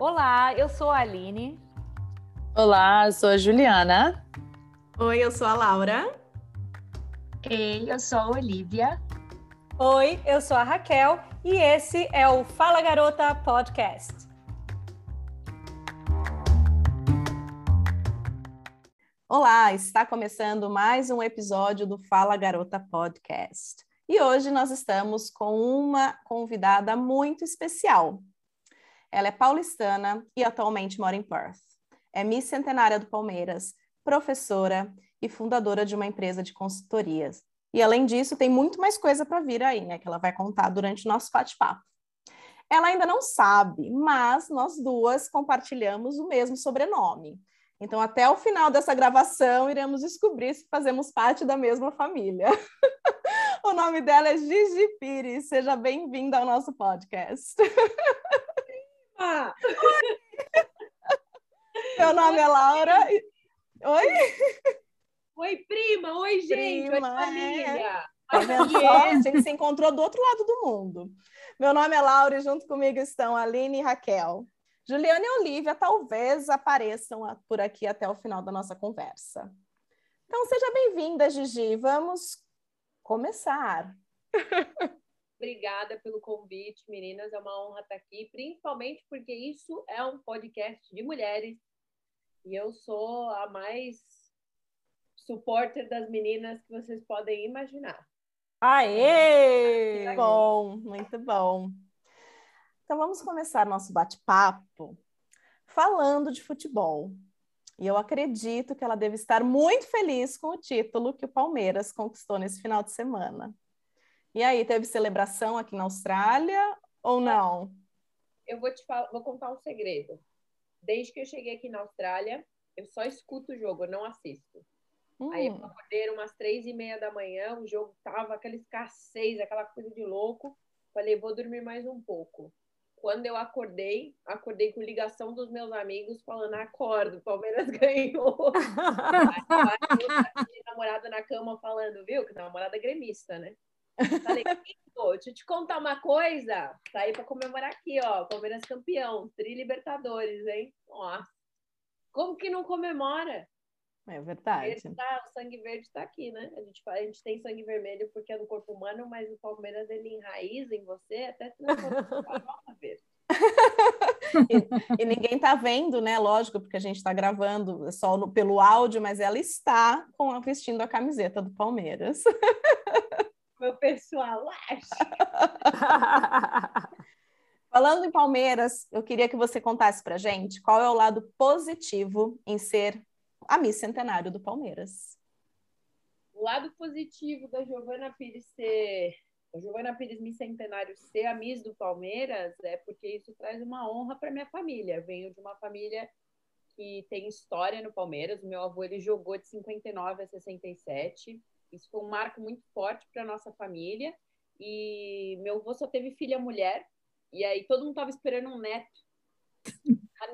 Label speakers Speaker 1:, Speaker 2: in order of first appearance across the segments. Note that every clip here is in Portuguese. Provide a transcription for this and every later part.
Speaker 1: Olá, eu sou a Aline.
Speaker 2: Olá, eu sou a Juliana.
Speaker 3: Oi, eu sou a Laura.
Speaker 4: Ei, eu sou a Olivia.
Speaker 1: Oi, eu sou a Raquel e esse é o Fala Garota Podcast.
Speaker 3: Olá, está começando mais um episódio do Fala Garota Podcast. E hoje nós estamos com uma convidada muito especial. Ela é paulistana e atualmente mora em Perth. É Miss Centenária do Palmeiras, professora e fundadora de uma empresa de consultorias. E além disso, tem muito mais coisa para vir aí, né? Que ela vai contar durante o nosso bate-papo. Ela ainda não sabe, mas nós duas compartilhamos o mesmo sobrenome. Então, até o final dessa gravação, iremos descobrir se fazemos parte da mesma família. o nome dela é Gigi Pires. Seja bem-vinda ao nosso podcast. Ah. Meu nome é Laura. Oi?
Speaker 5: Oi, prima! Oi, gente! Prima, Oi, família! É.
Speaker 3: Tá vendo só? A gente se encontrou do outro lado do mundo. Meu nome é Laura e junto comigo estão a Aline e Raquel. Juliana e Olivia talvez apareçam por aqui até o final da nossa conversa. Então, seja bem-vinda, Gigi. Vamos começar.
Speaker 5: Obrigada pelo convite, meninas. É uma honra estar aqui, principalmente porque isso é um podcast de mulheres e eu sou a mais supporter das meninas que vocês podem imaginar.
Speaker 3: Aê! Bom, muito bom. Então vamos começar nosso bate-papo falando de futebol. E eu acredito que ela deve estar muito feliz com o título que o Palmeiras conquistou nesse final de semana. E aí, teve celebração aqui na Austrália ou não?
Speaker 5: Eu vou te falar, vou contar um segredo. Desde que eu cheguei aqui na Austrália, eu só escuto o jogo, eu não assisto. Hum. Aí eu acordei umas três e meia da manhã, o jogo tava aquela escassez, aquela coisa de louco. Falei, vou dormir mais um pouco. Quando eu acordei, acordei com ligação dos meus amigos falando: acordo, o Palmeiras ganhou. Aí, namorado na cama falando, viu? Que namorada é gremista, né? Falei, deixa eu te contar uma coisa. Tá aí para comemorar aqui, ó. Palmeiras campeão, Tri Libertadores, hein? Nossa. Como que não comemora?
Speaker 3: É verdade.
Speaker 5: Tá, o sangue verde está aqui, né? A gente, a gente tem sangue vermelho porque é do corpo humano, mas o Palmeiras ele enraiza em você até transforma verde.
Speaker 3: e, e, ninguém tá vendo, né? Lógico, porque a gente está gravando só no, pelo áudio, mas ela está com, vestindo a camiseta do Palmeiras.
Speaker 5: Meu pessoal acha.
Speaker 3: Falando em Palmeiras, eu queria que você contasse para gente qual é o lado positivo em ser a Miss Centenário do Palmeiras.
Speaker 5: O lado positivo da Giovana Pires ser a Giovana Pires Miss Centenário ser a Miss do Palmeiras é porque isso traz uma honra para minha família. Eu venho de uma família que tem história no Palmeiras. O meu avô ele jogou de 59 a 67. Isso foi um marco muito forte para nossa família. E meu avô só teve filha mulher. E aí todo mundo estava esperando um neto.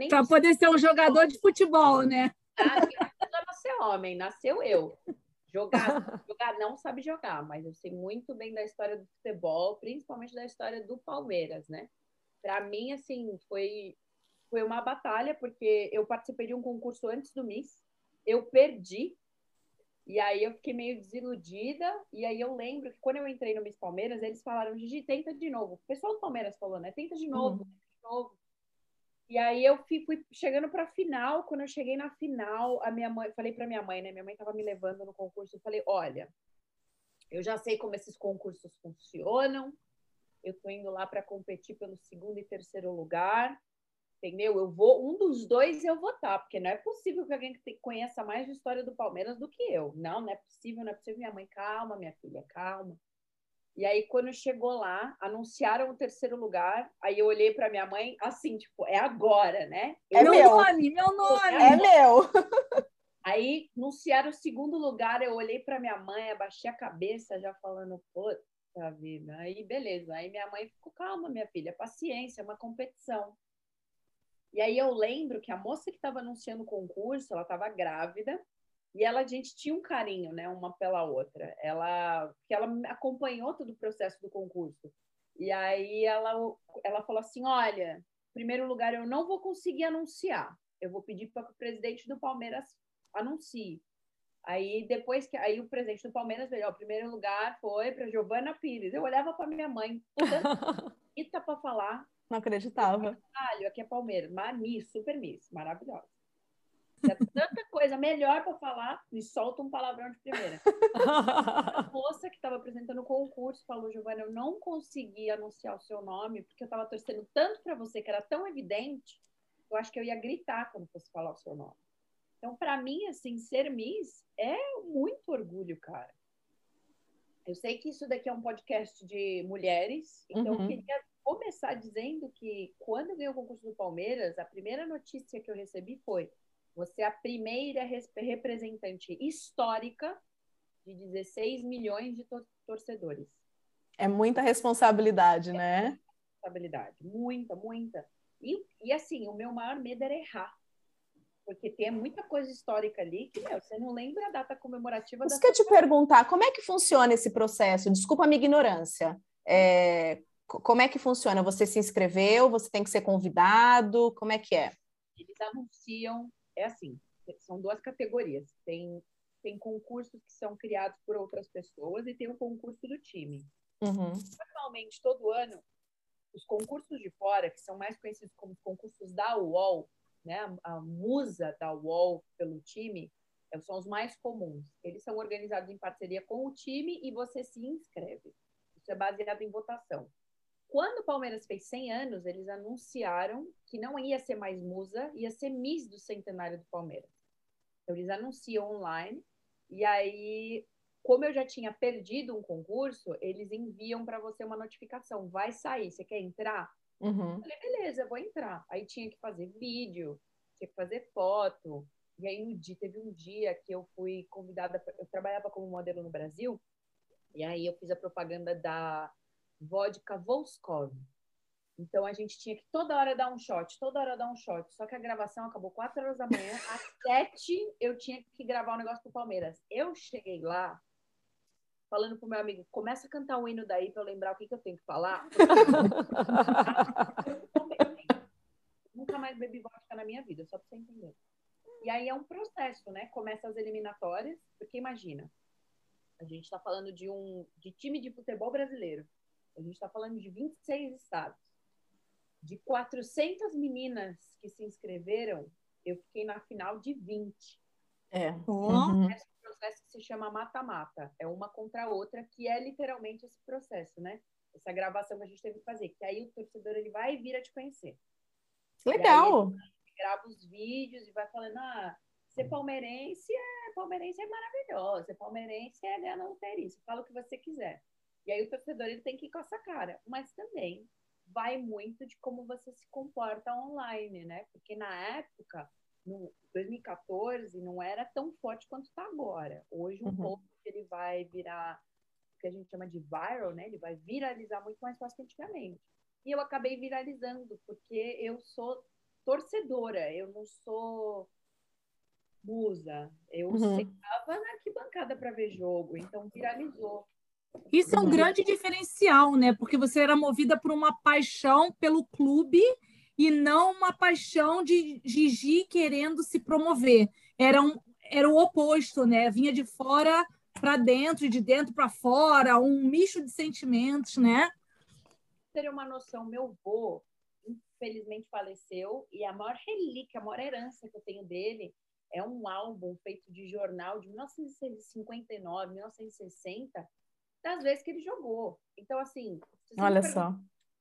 Speaker 2: Para poder ser um jogador de futebol, né?
Speaker 5: já nasceu homem, nasceu eu. Jogar, jogar não sabe jogar, mas eu sei muito bem da história do futebol, principalmente da história do Palmeiras, né? Para mim, assim, foi, foi uma batalha, porque eu participei de um concurso antes do Miss, eu perdi, e aí eu fiquei meio desiludida, e aí eu lembro que quando eu entrei no Miss Palmeiras, eles falaram, Gigi, tenta de novo. O pessoal do Palmeiras falou, né? Tenta de novo, uhum. tenta de novo. E aí eu fui, fui chegando para a final. Quando eu cheguei na final, a minha mãe, falei para minha mãe, né? Minha mãe estava me levando no concurso. Eu falei: olha, eu já sei como esses concursos funcionam. Eu estou indo lá para competir pelo segundo e terceiro lugar, entendeu? Eu vou, um dos dois eu vou estar, porque não é possível que alguém conheça mais de história do Palmeiras do que eu. Não, não é possível, não é possível. Minha mãe, calma, minha filha, calma. E aí, quando chegou lá, anunciaram o terceiro lugar. Aí eu olhei para minha mãe, assim, tipo, é agora, né?
Speaker 2: É meu, meu nome, meu nome.
Speaker 3: É, é meu.
Speaker 5: Aí anunciaram o segundo lugar. Eu olhei para minha mãe, abaixei a cabeça, já falando, puta vida. Aí, beleza. Aí minha mãe ficou, calma, minha filha, paciência, é uma competição. E aí eu lembro que a moça que estava anunciando o concurso, ela estava grávida. E ela, a gente tinha um carinho, né, uma pela outra. Ela, que ela acompanhou todo o processo do concurso. E aí ela, ela falou assim, olha, primeiro lugar, eu não vou conseguir anunciar. Eu vou pedir para que o presidente do Palmeiras anuncie. Aí depois que aí o presidente do Palmeiras veio, o primeiro lugar foi para Giovana Pires. Eu olhava para minha mãe, Ita para falar.
Speaker 3: Não acreditava.
Speaker 5: Caralho, aqui é Palmeiras, Miss, super Miss, maravilhosa. É tanta coisa melhor para falar, me solta um palavrão de primeira. A moça que estava apresentando o concurso falou, Giovana, eu não consegui anunciar o seu nome porque eu estava torcendo tanto para você que era tão evidente, eu acho que eu ia gritar quando fosse falar o seu nome. Então, para mim, assim, ser Miss é muito orgulho, cara. Eu sei que isso daqui é um podcast de mulheres, então uhum. eu queria começar dizendo que quando eu ganhei o concurso do Palmeiras, a primeira notícia que eu recebi foi você é a primeira representante histórica de 16 milhões de torcedores.
Speaker 3: É muita responsabilidade, é né?
Speaker 5: Muita responsabilidade, muita, muita. E, e assim, o meu maior medo era errar. Porque tem muita coisa histórica ali que meu, você não lembra a data comemorativa.
Speaker 3: Isso que eu te perguntar, como é que funciona esse processo? Desculpa a minha ignorância. É, como é que funciona? Você se inscreveu? Você tem que ser convidado? Como é que é?
Speaker 5: Eles anunciam é assim, são duas categorias. Tem, tem concursos que são criados por outras pessoas e tem o concurso do time.
Speaker 3: Uhum.
Speaker 5: Normalmente, todo ano, os concursos de fora, que são mais conhecidos como os concursos da UOL, né, a, a musa da UOL pelo time, é, são os mais comuns. Eles são organizados em parceria com o time e você se inscreve. Isso é baseado em votação. Quando o Palmeiras fez 100 anos, eles anunciaram que não ia ser mais musa, ia ser Miss do centenário do Palmeiras. Então, eles anunciam online, e aí, como eu já tinha perdido um concurso, eles enviam para você uma notificação: vai sair, você quer entrar?
Speaker 3: Uhum.
Speaker 5: Eu falei, beleza, vou entrar. Aí tinha que fazer vídeo, tinha que fazer foto. E aí, no dia, teve um dia que eu fui convidada, pra, eu trabalhava como modelo no Brasil, e aí eu fiz a propaganda da vodka Volskov. Então a gente tinha que toda hora dar um shot, toda hora dar um shot. Só que a gravação acabou 4 horas da manhã, às 7 eu tinha que gravar um negócio pro Palmeiras. Eu cheguei lá falando pro meu amigo, começa a cantar o hino daí para eu lembrar o que, que eu tenho que falar. Nunca mais bebi vodka na minha vida, só para você entender. E aí é um processo, né? Começa as eliminatórias, porque imagina, a gente está falando de um de time de futebol brasileiro. A gente está falando de 26 estados. De 400 meninas que se inscreveram, eu fiquei na final de 20.
Speaker 3: É.
Speaker 5: Uhum. Esse processo se chama mata-mata. É uma contra a outra, que é literalmente esse processo, né? Essa gravação que a gente teve que fazer. Que aí o torcedor ele vai vir a te conhecer.
Speaker 3: Legal!
Speaker 5: grava os vídeos e vai falando, ah, ser palmeirense é palmeirense é maravilhoso, ser palmeirense é ganhar na loteria. Você fala o que você quiser. E aí o torcedor ele tem que ir com essa cara. Mas também vai muito de como você se comporta online, né? Porque na época, no 2014, não era tão forte quanto está agora. Hoje um uhum. ele vai virar o que a gente chama de viral, né? Ele vai viralizar muito mais fácil que antigamente. E eu acabei viralizando, porque eu sou torcedora, eu não sou musa. Eu uhum. sentava na arquibancada para ver jogo, então viralizou.
Speaker 2: Isso é um grande diferencial, né? Porque você era movida por uma paixão pelo clube e não uma paixão de Gigi querendo se promover. Era, um, era o oposto, né? Vinha de fora para dentro e de dentro para fora, um misto de sentimentos, né?
Speaker 5: Ter uma noção, meu avô, infelizmente faleceu, e a maior relíquia, a maior herança que eu tenho dele é um álbum feito de jornal de 1959, 1960, das vezes que ele jogou. Então, assim.
Speaker 3: Olha só.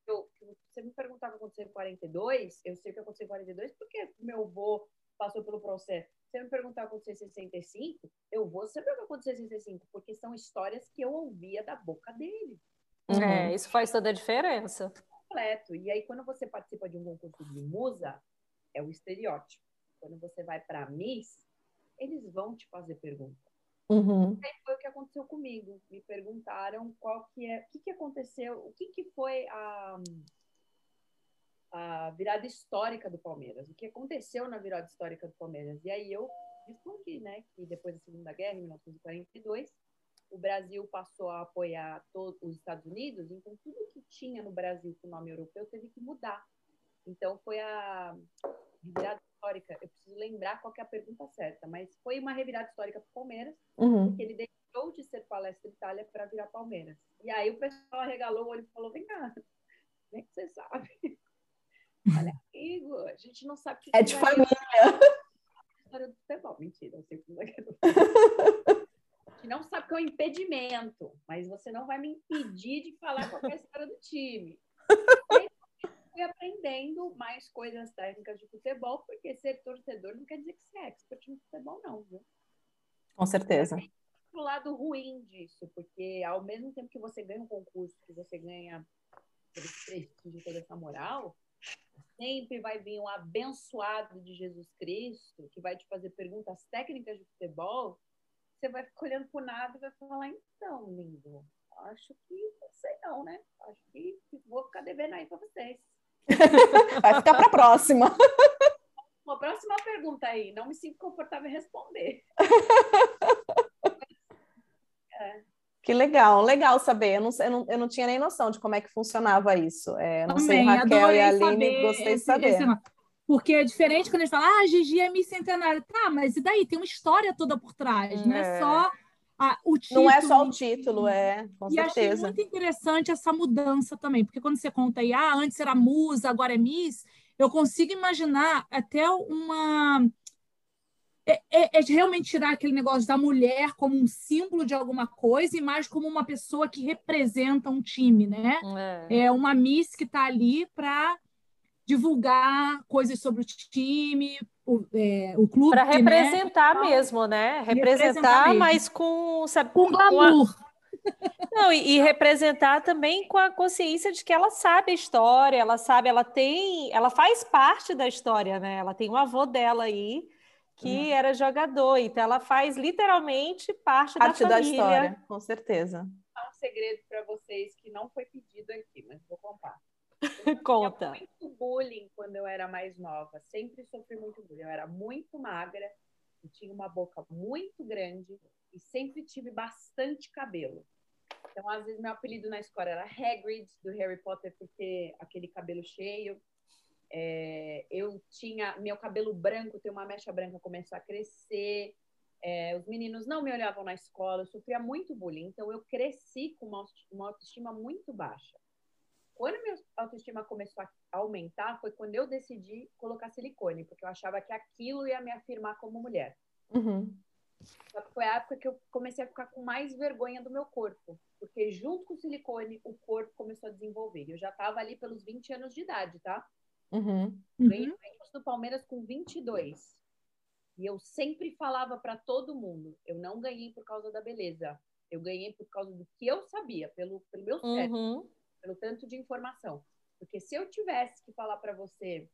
Speaker 5: Eu, você me perguntar o que aconteceu em 42, eu sei o que aconteceu em 42 porque meu avô passou pelo processo. Se você me perguntar o que aconteceu em 65, eu vou saber o que aconteceu em 65, porque são histórias que eu ouvia da boca dele.
Speaker 1: É, uhum. isso faz toda a diferença.
Speaker 5: Completo. E aí, quando você participa de um concurso de musa, é o estereótipo. Quando você vai para Miss, eles vão te fazer perguntas.
Speaker 3: Uhum.
Speaker 5: foi o que aconteceu comigo. Me perguntaram qual que é, o que, que aconteceu, o que, que foi a, a virada histórica do Palmeiras, o que aconteceu na virada histórica do Palmeiras. E aí eu respondi, né, que depois da Segunda Guerra, em 1942, o Brasil passou a apoiar todos os Estados Unidos, então tudo que tinha no Brasil com nome europeu teve que mudar. Então foi a revirada histórica. Eu preciso lembrar qual que é a pergunta certa, mas foi uma revirada histórica para o Palmeiras,
Speaker 3: Uhum.
Speaker 5: que ele deixou de ser Palestra Itália para virar Palmeiras. E aí o pessoal arregalou o olho e falou: vem cá, como é que você sabe? Olha, amigo, a gente não sabe o que
Speaker 3: É
Speaker 5: que
Speaker 3: de família.
Speaker 5: história do futebol. Mentira, eu sei que não é. A gente não sabe que é um impedimento, mas você não vai me impedir de falar qual que é a história do time. Aí, fui aprendendo mais coisas técnicas de futebol, porque ser torcedor não quer dizer que você é expert no futebol, não, viu?
Speaker 3: Com certeza.
Speaker 5: o lado ruim disso, porque ao mesmo tempo que você ganha um concurso, que você ganha prestígio, toda essa moral, sempre vai vir um abençoado de Jesus Cristo que vai te fazer perguntas técnicas de futebol. Você vai ficar olhando pro nada e vai falar: então, lindo, acho que não sei não, né? Acho que vou ficar devendo aí para vocês.
Speaker 3: Vai ficar para a próxima.
Speaker 5: Uma próxima pergunta aí, não me sinto confortável em responder.
Speaker 3: Que legal, legal saber. Eu não, sei- eu não, eu não tinha nem noção de como é que funcionava isso. É, não sei,
Speaker 2: Também,
Speaker 3: Raquel
Speaker 2: adorei
Speaker 3: e a Aline,
Speaker 2: saber
Speaker 3: gostei de saber.
Speaker 2: esse- porque é diferente quando a gente fala, ah, Gigi é bicentenário. Tá, mas e daí? Tem uma história toda por trás, não é
Speaker 3: É.
Speaker 2: só a- o título.
Speaker 3: Não é só o título, é, com
Speaker 2: E achei
Speaker 3: certeza.
Speaker 2: muito interessante essa mudança também, porque quando você conta aí, ah, antes era musa, agora é Miss, eu consigo imaginar até uma. É, é- é realmente tirar aquele negócio da mulher como um símbolo de alguma coisa e mais como uma pessoa que representa um time, né?
Speaker 1: É.
Speaker 2: É uma Miss que está ali para divulgar coisas sobre o time, o, é, o clube,
Speaker 1: Para
Speaker 2: né?
Speaker 1: representar mesmo, né? Representar,
Speaker 2: Representar mesmo.
Speaker 1: mas com, sabe,
Speaker 2: Com
Speaker 1: a-
Speaker 2: glamour.
Speaker 1: Não, e, e representar também com a consciência de que ela sabe a história, ela sabe, ela tem, ela faz parte da história, né? Ela tem um avô dela aí que era jogador, então ela faz literalmente parte,
Speaker 3: Parte
Speaker 1: da
Speaker 3: da
Speaker 1: família.
Speaker 3: história, com certeza.
Speaker 5: Há um segredo para vocês que não foi pedido aqui, mas vou contar.
Speaker 1: Conta.
Speaker 5: Eu muito bullying quando eu era mais nova. Sempre sofri muito bullying. Eu era muito magra, eu tinha uma boca muito grande e sempre tive bastante cabelo. Então, às vezes, meu apelido na escola era Hagrid, do Harry Potter, porque aquele cabelo cheio. É, eu tinha meu cabelo branco, tem uma mecha branca, começou a crescer. É, os meninos não me olhavam na escola, eu sofria muito bullying. Então, eu cresci com uma autoestima muito baixa. Quando minha autoestima começou a aumentar, foi quando eu decidi colocar silicone, porque eu achava que aquilo ia me afirmar como mulher.
Speaker 3: Uhum.
Speaker 5: Só que foi a época que eu comecei a ficar com mais vergonha do meu corpo, porque junto com o silicone, o corpo começou a desenvolver. Eu já estava ali pelos 20 anos de idade, tá?
Speaker 3: Uhum.
Speaker 5: Ganhei concurso do Palmeiras com 22. E eu sempre falava para todo mundo, eu não ganhei por causa da beleza. Eu ganhei por causa do que eu sabia, pelo, pelo meu cérebro
Speaker 1: Uhum.
Speaker 5: Pelo tanto de informação. Porque se eu tivesse que falar para você,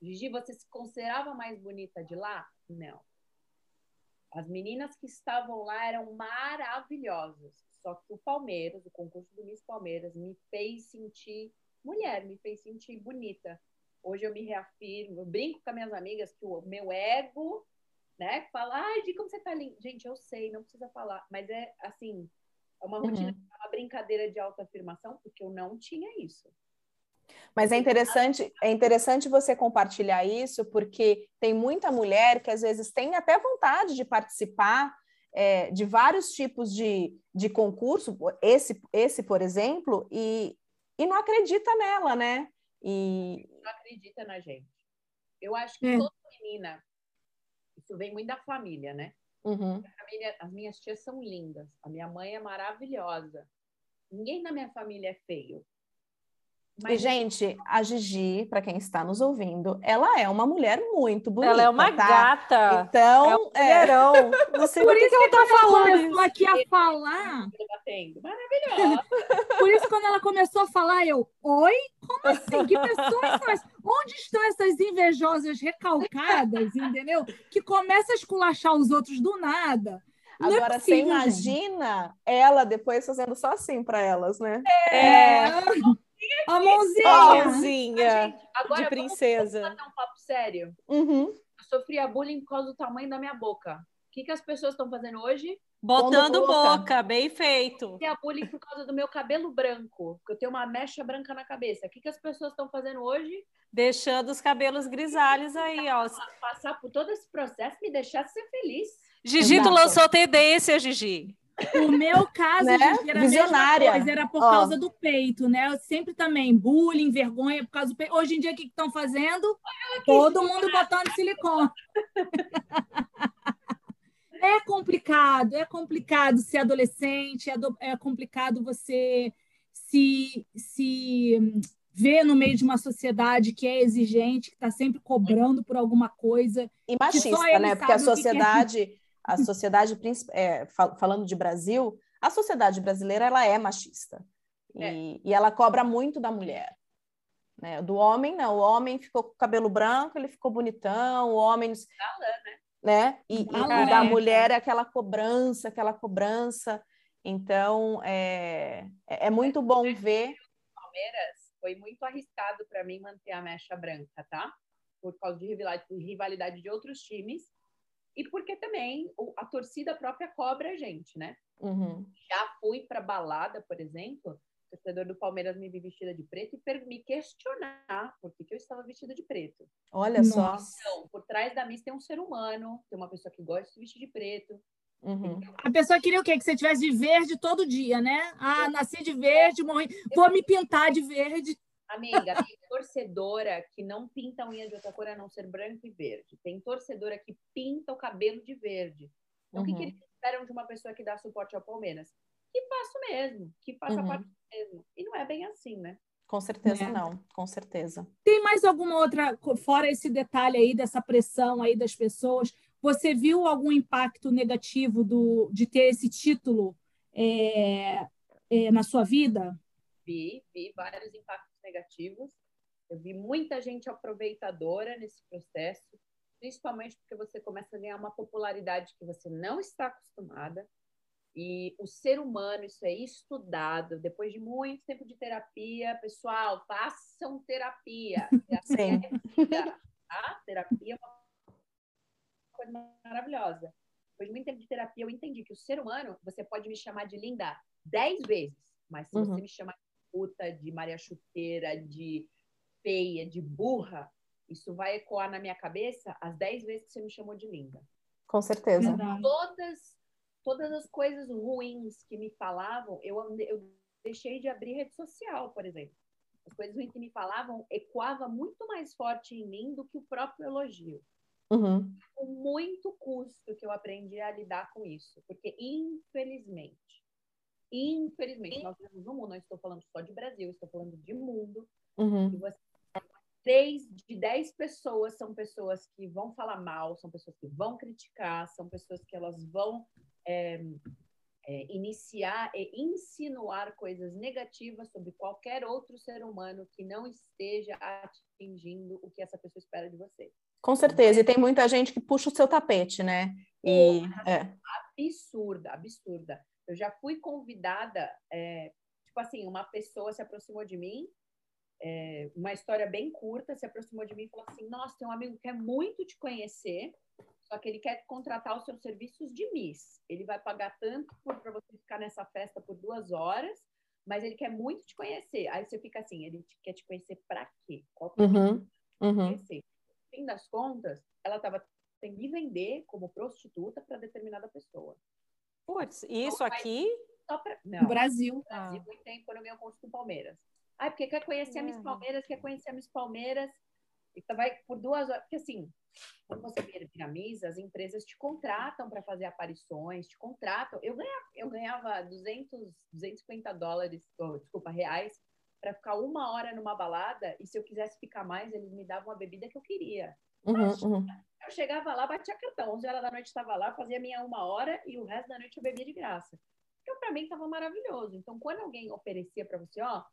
Speaker 5: Gigi, você se considerava mais bonita de lá? Não. As meninas que estavam lá eram maravilhosas. Só que o Palmeiras, o concurso do Miss Palmeiras, me fez sentir mulher, me fez sentir bonita. Hoje eu me reafirmo, eu brinco com as minhas amigas que o meu ego, né, fala, ai, Gigi, como você tá linda. Gente, eu sei, não precisa falar. Mas é assim, é uma rotina,
Speaker 3: Uhum.
Speaker 5: Uma brincadeira de autoafirmação, porque eu não tinha isso.
Speaker 3: Mas é interessante, é interessante você compartilhar isso, porque tem muita mulher que às vezes tem até vontade de participar é, de vários tipos de, de concurso, esse, esse, por exemplo, e, e não acredita nela, né? E
Speaker 5: Não acredita na gente. Eu acho que
Speaker 2: É.
Speaker 5: toda menina, isso vem muito da família, né?
Speaker 3: uhum,
Speaker 5: A família- as minhas tias são lindas, a minha mãe é maravilhosa. Ninguém na minha família é feio.
Speaker 3: E, gente, a Gigi, para quem está nos ouvindo, ela é uma mulher muito bonita.
Speaker 1: Ela é uma
Speaker 3: tá?
Speaker 1: gata.
Speaker 3: Então,
Speaker 1: é um
Speaker 3: é.
Speaker 1: Não sei
Speaker 2: Por isso
Speaker 1: que ela tá falando
Speaker 2: começou
Speaker 1: isso.
Speaker 2: aqui a falar,
Speaker 5: batendo. Maravilhosa.
Speaker 2: por isso quando ela começou a falar, eu, oi? Como assim? Que pessoas são essas? Onde estão essas invejosas recalcadas, entendeu? Que começam a esculachar os outros do nada. Não é
Speaker 3: agora você
Speaker 2: possível, gente.
Speaker 3: imagina ela depois fazendo só assim para elas, né?
Speaker 2: É. A mãozinha.
Speaker 1: Mãozinha
Speaker 5: Gente, agora
Speaker 1: de
Speaker 5: vamos
Speaker 1: princesa.
Speaker 5: bater um papo sério.
Speaker 3: Uhum.
Speaker 5: Eu sofria bullying por causa do tamanho da minha boca. O que, que as pessoas estão fazendo hoje?
Speaker 1: Botando
Speaker 3: boca.
Speaker 1: boca, bem feito.
Speaker 5: Tem a bullying por causa do meu cabelo branco, porque eu tenho uma mecha branca na cabeça. O que, que as pessoas estão fazendo hoje?
Speaker 1: Deixando os cabelos grisalhos aí, ó.
Speaker 5: Passar por todo esse processo e me deixar ser feliz.
Speaker 1: Gigito
Speaker 3: Exato.
Speaker 1: lançou tendência, Gigi.
Speaker 2: O meu caso,
Speaker 3: Né?
Speaker 2: Gigi, era
Speaker 3: Visionária.
Speaker 2: coisa, era por
Speaker 3: Ó.
Speaker 2: causa do peito, né? Eu sempre também, bullying, vergonha por causa do peito. Hoje em dia, o que estão fazendo? Todo mundo botando silicone. É complicado, é complicado ser adolescente, é, do- é complicado você se, se ver no meio de uma sociedade que é exigente, que está sempre cobrando por alguma coisa.
Speaker 3: E machista, né? Porque a
Speaker 2: que que é.
Speaker 3: Sociedade, a sociedade, é, fal- falando de Brasil, a sociedade brasileira ela é machista. E, e ela cobra muito da mulher. Né? Do homem, não. O homem ficou com o cabelo branco, ele ficou bonitão, o homem. Né? E, e- e da mulher é aquela cobrança, aquela cobrança. Então, é, é é muito bom ver.
Speaker 5: Palmeiras foi muito arriscado para mim manter a mecha branca, tá? Por causa de rivalidade, rivalidade de outros times. E porque também a torcida própria cobra a gente, né?
Speaker 3: Uhum.
Speaker 5: Já fui para balada, por exemplo, o torcedor do Palmeiras me viu vestida de preto e per- me questionar por que, que eu estava vestida de preto.
Speaker 3: Olha só.
Speaker 2: Nossa.
Speaker 5: Então, por trás da missa tem um ser humano, tem uma pessoa que gosta de se vestir de preto.
Speaker 3: Uhum.
Speaker 2: A pessoa queria o quê? Que você tivesse de verde todo dia, né? Ah, nasci de verde, morri. Vou me pintar de verde.
Speaker 5: Amiga, tem torcedora que não pinta a unha de outra cor a não ser branco e verde. Tem torcedora que pinta o cabelo de verde. Então, o que, que
Speaker 3: Uhum.
Speaker 5: eles esperam de uma pessoa que dá suporte ao Palmeiras? Que faça o mesmo, que faça
Speaker 3: Uhum.
Speaker 5: parte do mesmo. E não é bem assim, né?
Speaker 3: Com certeza
Speaker 2: É.
Speaker 3: não, com certeza.
Speaker 2: Tem mais alguma outra, fora esse detalhe aí dessa pressão aí das pessoas? Você viu algum impacto negativo do, de ter esse título é, é, na sua vida?
Speaker 5: Vi, vi vários impactos negativos. Eu vi muita gente aproveitadora nesse processo, principalmente porque você começa a ganhar uma popularidade que você não está acostumada. E o ser humano, isso é estudado, depois de muito tempo de terapia, pessoal, façam terapia. Terapia
Speaker 3: Sim.
Speaker 5: é vida, tá? Terapia é uma coisa maravilhosa. Depois de muito tempo de terapia, eu entendi que o ser humano, você pode me chamar de linda dez vezes, mas se
Speaker 3: Uhum.
Speaker 5: você me chamar puta, de Maria Chuteira, de feia, de burra, isso vai ecoar na minha cabeça as dez vezes que você me chamou de linda.
Speaker 3: Com certeza.
Speaker 2: Verdade.
Speaker 5: Todas, todas as coisas ruins que me falavam, eu, eu deixei de abrir rede social, por exemplo. As coisas ruins que me falavam ecoava muito mais forte em mim do que o próprio elogio
Speaker 3: Uhum.
Speaker 5: com muito custo que eu aprendi a lidar com isso. Porque, infelizmente, infelizmente, nós vivemos no mundo, não estou falando só de Brasil, estou falando de mundo,
Speaker 3: Uhum.
Speaker 5: e você três de dez pessoas são pessoas que vão falar mal, são pessoas que vão criticar, são pessoas que elas vão é, é, iniciar e insinuar coisas negativas sobre qualquer outro ser humano que não esteja atingindo o que essa pessoa espera de você.
Speaker 3: Com certeza. E tem muita gente que puxa o seu tapete, né? E é.
Speaker 5: absurda, absurda. Eu já fui convidada, é, tipo assim, uma pessoa se aproximou de mim, é, uma história bem curta, se aproximou de mim e falou assim: Nossa, tem um amigo que quer muito te conhecer, só que ele quer contratar os seus serviços de Miss. Ele vai pagar tanto para você ficar nessa festa por duas horas, mas ele quer muito te conhecer. Aí você fica assim: ele te- quer te conhecer para quê? Qual que é o
Speaker 3: Uhum. Uhum.
Speaker 5: conhecer. No fim das contas, ela estava tendo que vender como prostituta para determinada pessoa.
Speaker 1: Putz, isso aqui?
Speaker 5: Só pra...
Speaker 2: No
Speaker 5: Não,
Speaker 2: Brasil.
Speaker 5: Brasil, muito tempo quando eu ganhei o concurso do Palmeiras. Ah, porque quer conhecer a Miss
Speaker 1: É.
Speaker 5: Palmeiras, quer conhecer a Miss Palmeiras. E tá- vai por duas horas. Porque assim, quando você vira Miss, as empresas te contratam para fazer aparições, te contratam. Eu ganhava, eu ganhava 200, 250 dólares, oh, desculpa, reais, para ficar uma hora numa balada. E se eu quisesse ficar mais, eles me davam a bebida que eu queria.
Speaker 3: Uhum. Uhum.
Speaker 5: Eu chegava lá, batia cartão. 11 horas da noite estava lá, fazia minha uma hora e o resto da noite eu bebia de graça. Então, para mim, estava maravilhoso. Então, quando alguém oferecia para você, ó,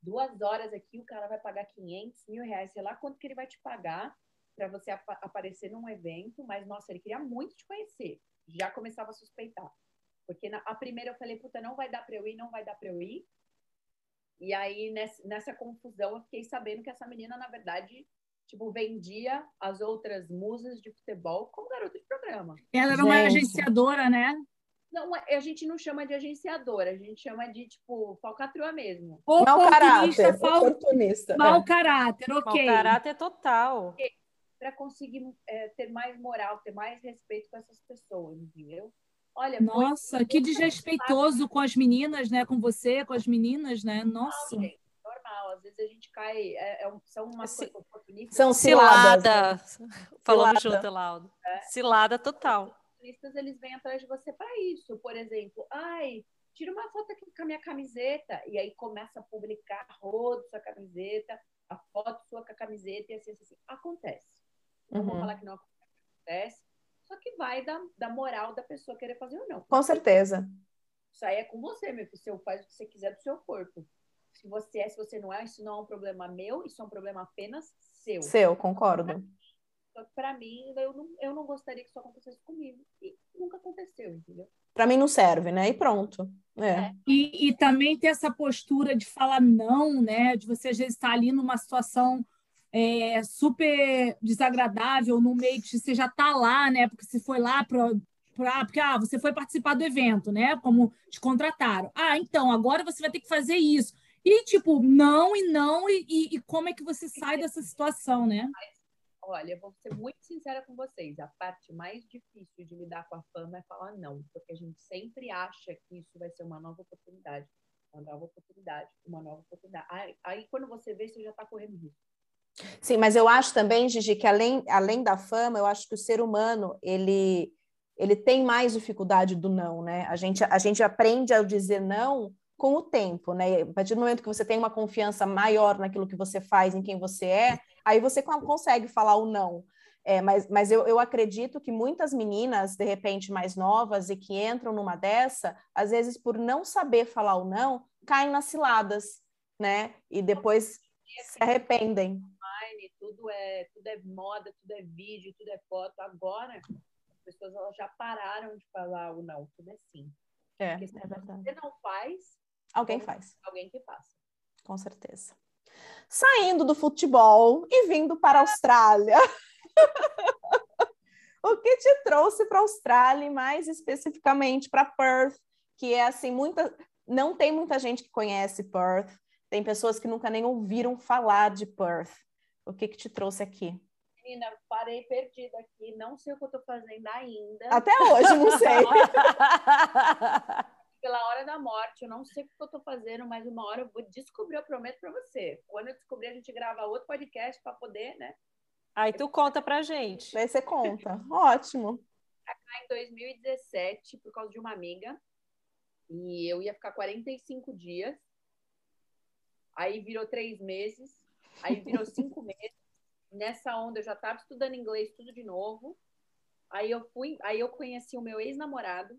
Speaker 5: duas horas aqui, o cara vai pagar 500 mil reais, sei lá quanto que ele vai te pagar para você apa- aparecer num evento, mas, nossa, ele queria muito te conhecer. Já começava a suspeitar. Porque na, a primeira eu falei, puta, não vai dar para eu ir, não vai dar para eu ir. E aí, nessa, nessa confusão, eu fiquei sabendo que essa menina, na verdade, tipo, vendia as outras musas de futebol como garota de programa.
Speaker 2: Ela era uma
Speaker 3: Gente.
Speaker 2: agenciadora, né?
Speaker 5: Não, a gente não chama de agenciadora, a gente chama de, tipo, falcatrua mesmo.
Speaker 3: Mau
Speaker 2: Oportunista,
Speaker 3: caráter,
Speaker 2: fal...
Speaker 3: oportunista.
Speaker 2: mau
Speaker 3: é.
Speaker 2: caráter,
Speaker 1: Mau
Speaker 2: ok.
Speaker 1: caráter total.
Speaker 5: Para conseguir é, ter mais moral, ter mais respeito com essas pessoas, entendeu? Olha, foi
Speaker 2: Nossa, que desrespeitoso com as meninas, né? Com você, com as meninas, né? Nossa.
Speaker 5: normal. Às vezes a gente cai, é, é um- são umas coisas oportunistas.
Speaker 3: São ciladas.
Speaker 1: Cilada. Falamos
Speaker 3: Cilada.
Speaker 1: junto, Laudo. Cilada total.
Speaker 5: oportunistas, eles vêm atrás de você para isso. Por exemplo, ai, tira uma foto aqui com a minha camiseta. E aí começa a publicar a rodo sua camiseta, a foto sua com a camiseta, e assim, assim, assim. Acontece. Não vou
Speaker 3: Uhum.
Speaker 5: falar que não acontece. Só que vai da, da moral da pessoa querer fazer ou não.
Speaker 3: Com certeza.
Speaker 5: Isso aí é com você, meu filho. Você faz o que você quiser do seu corpo. Se você é, se você não é, isso não é um problema meu, isso é um problema apenas seu.
Speaker 3: Seu, concordo.
Speaker 5: Só que pra mim, eu não, eu não gostaria que isso acontecesse comigo. E nunca aconteceu, entendeu?
Speaker 3: Para mim não serve, né? E pronto. É.
Speaker 5: É.
Speaker 2: E, e também ter essa postura de falar não, né? De você às vezes estar ali numa situação é, super desagradável, no meio que você já está lá, né? Porque você foi lá para. Porque ah, você foi participar do evento, né? Como te contrataram. Ah, então, agora você vai ter que fazer isso. E, tipo, não e não, e, e, e como é que você sai dessa situação, né?
Speaker 5: Olha, eu vou ser muito sincera com vocês. A parte mais difícil de lidar com a fama é falar não, porque a gente sempre acha que isso vai ser uma nova oportunidade, uma nova oportunidade, uma nova oportunidade. Aí, aí quando você vê, você já está correndo risco.
Speaker 3: Sim, mas eu acho também, Gigi, que além, além da fama, eu acho que o ser humano, ele, ele tem mais dificuldade do não, né? A gente, a gente aprende a dizer não com o tempo, né? A partir do momento que você tem uma confiança maior naquilo que você faz, em quem você é, aí você co- consegue falar o não. É, mas mas eu, eu acredito que muitas meninas, de repente, mais novas e que entram numa dessa, às vezes, por não saber falar o não, caem nas ciladas, né? E depois se arrependem.
Speaker 5: Online, tudo é, tudo é moda, tudo é vídeo, tudo é foto. Agora, as pessoas elas já pararam de falar o não, tudo é sim.
Speaker 3: É,
Speaker 5: Porque se
Speaker 3: é verdade.
Speaker 5: você não faz,
Speaker 3: Alguém faz,
Speaker 5: alguém que faça.
Speaker 3: com certeza. Saindo do futebol e vindo para a Austrália. o que te trouxe para a Austrália, e mais especificamente para Perth, que é assim, muita não tem muita gente que conhece Perth, tem pessoas que nunca nem ouviram falar de Perth. O que que te trouxe aqui?
Speaker 5: Menina, parei perdida aqui, não sei o que eu tô fazendo ainda.
Speaker 3: Até hoje, não sei.
Speaker 5: Pela hora da morte, eu não sei o que eu tô fazendo, mas uma hora eu vou descobrir, eu prometo pra você. Quando eu descobrir, a gente grava outro podcast para poder, né?
Speaker 1: Aí tu conta pra gente.
Speaker 3: Daí você conta. Ótimo.
Speaker 5: Em 2017, por causa de uma amiga, e eu ia ficar 45 dias. Aí virou três meses, aí virou cinco meses. Nessa onda eu já estava estudando inglês tudo de novo. Aí eu fui, aí eu conheci o meu ex-namorado.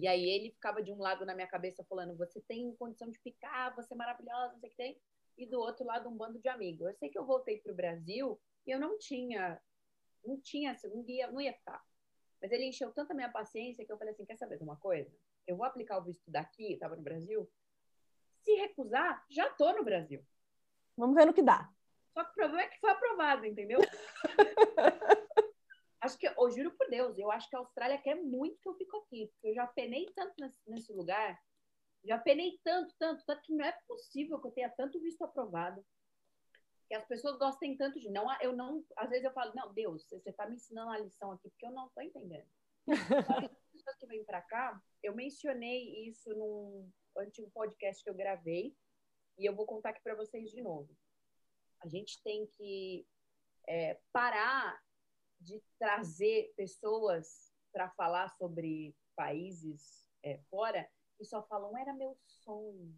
Speaker 5: E aí ele ficava de um lado na minha cabeça falando: "Você tem condição de ficar, você é maravilhosa, não sei o que tem". E do outro lado um bando de amigos. Eu sei que eu voltei pro Brasil e eu não tinha não tinha, assim, não ia, não ia ficar. Mas ele encheu tanta minha paciência que eu falei assim: quer saber de uma coisa? Eu vou aplicar o visto daqui, estava no Brasil. Se recusar, já tô no Brasil.
Speaker 3: Vamos ver no que dá.
Speaker 5: Só que o problema é que foi aprovado, entendeu? acho que, eu juro por Deus, eu acho que a Austrália quer muito que eu fico aqui, porque eu já penei tanto nesse, nesse lugar, já penei tanto, tanto, tanto que não é possível que eu tenha tanto visto aprovado. Que as pessoas gostem tanto de não, eu não, às vezes eu falo, não, Deus, você está me ensinando uma lição aqui porque eu não estou entendendo. As pessoas que vêm para cá, eu mencionei isso num antigo podcast que eu gravei e eu vou contar aqui para vocês de novo. A gente tem que é, parar de trazer pessoas para falar sobre países é, fora e só falam, era meu sonho.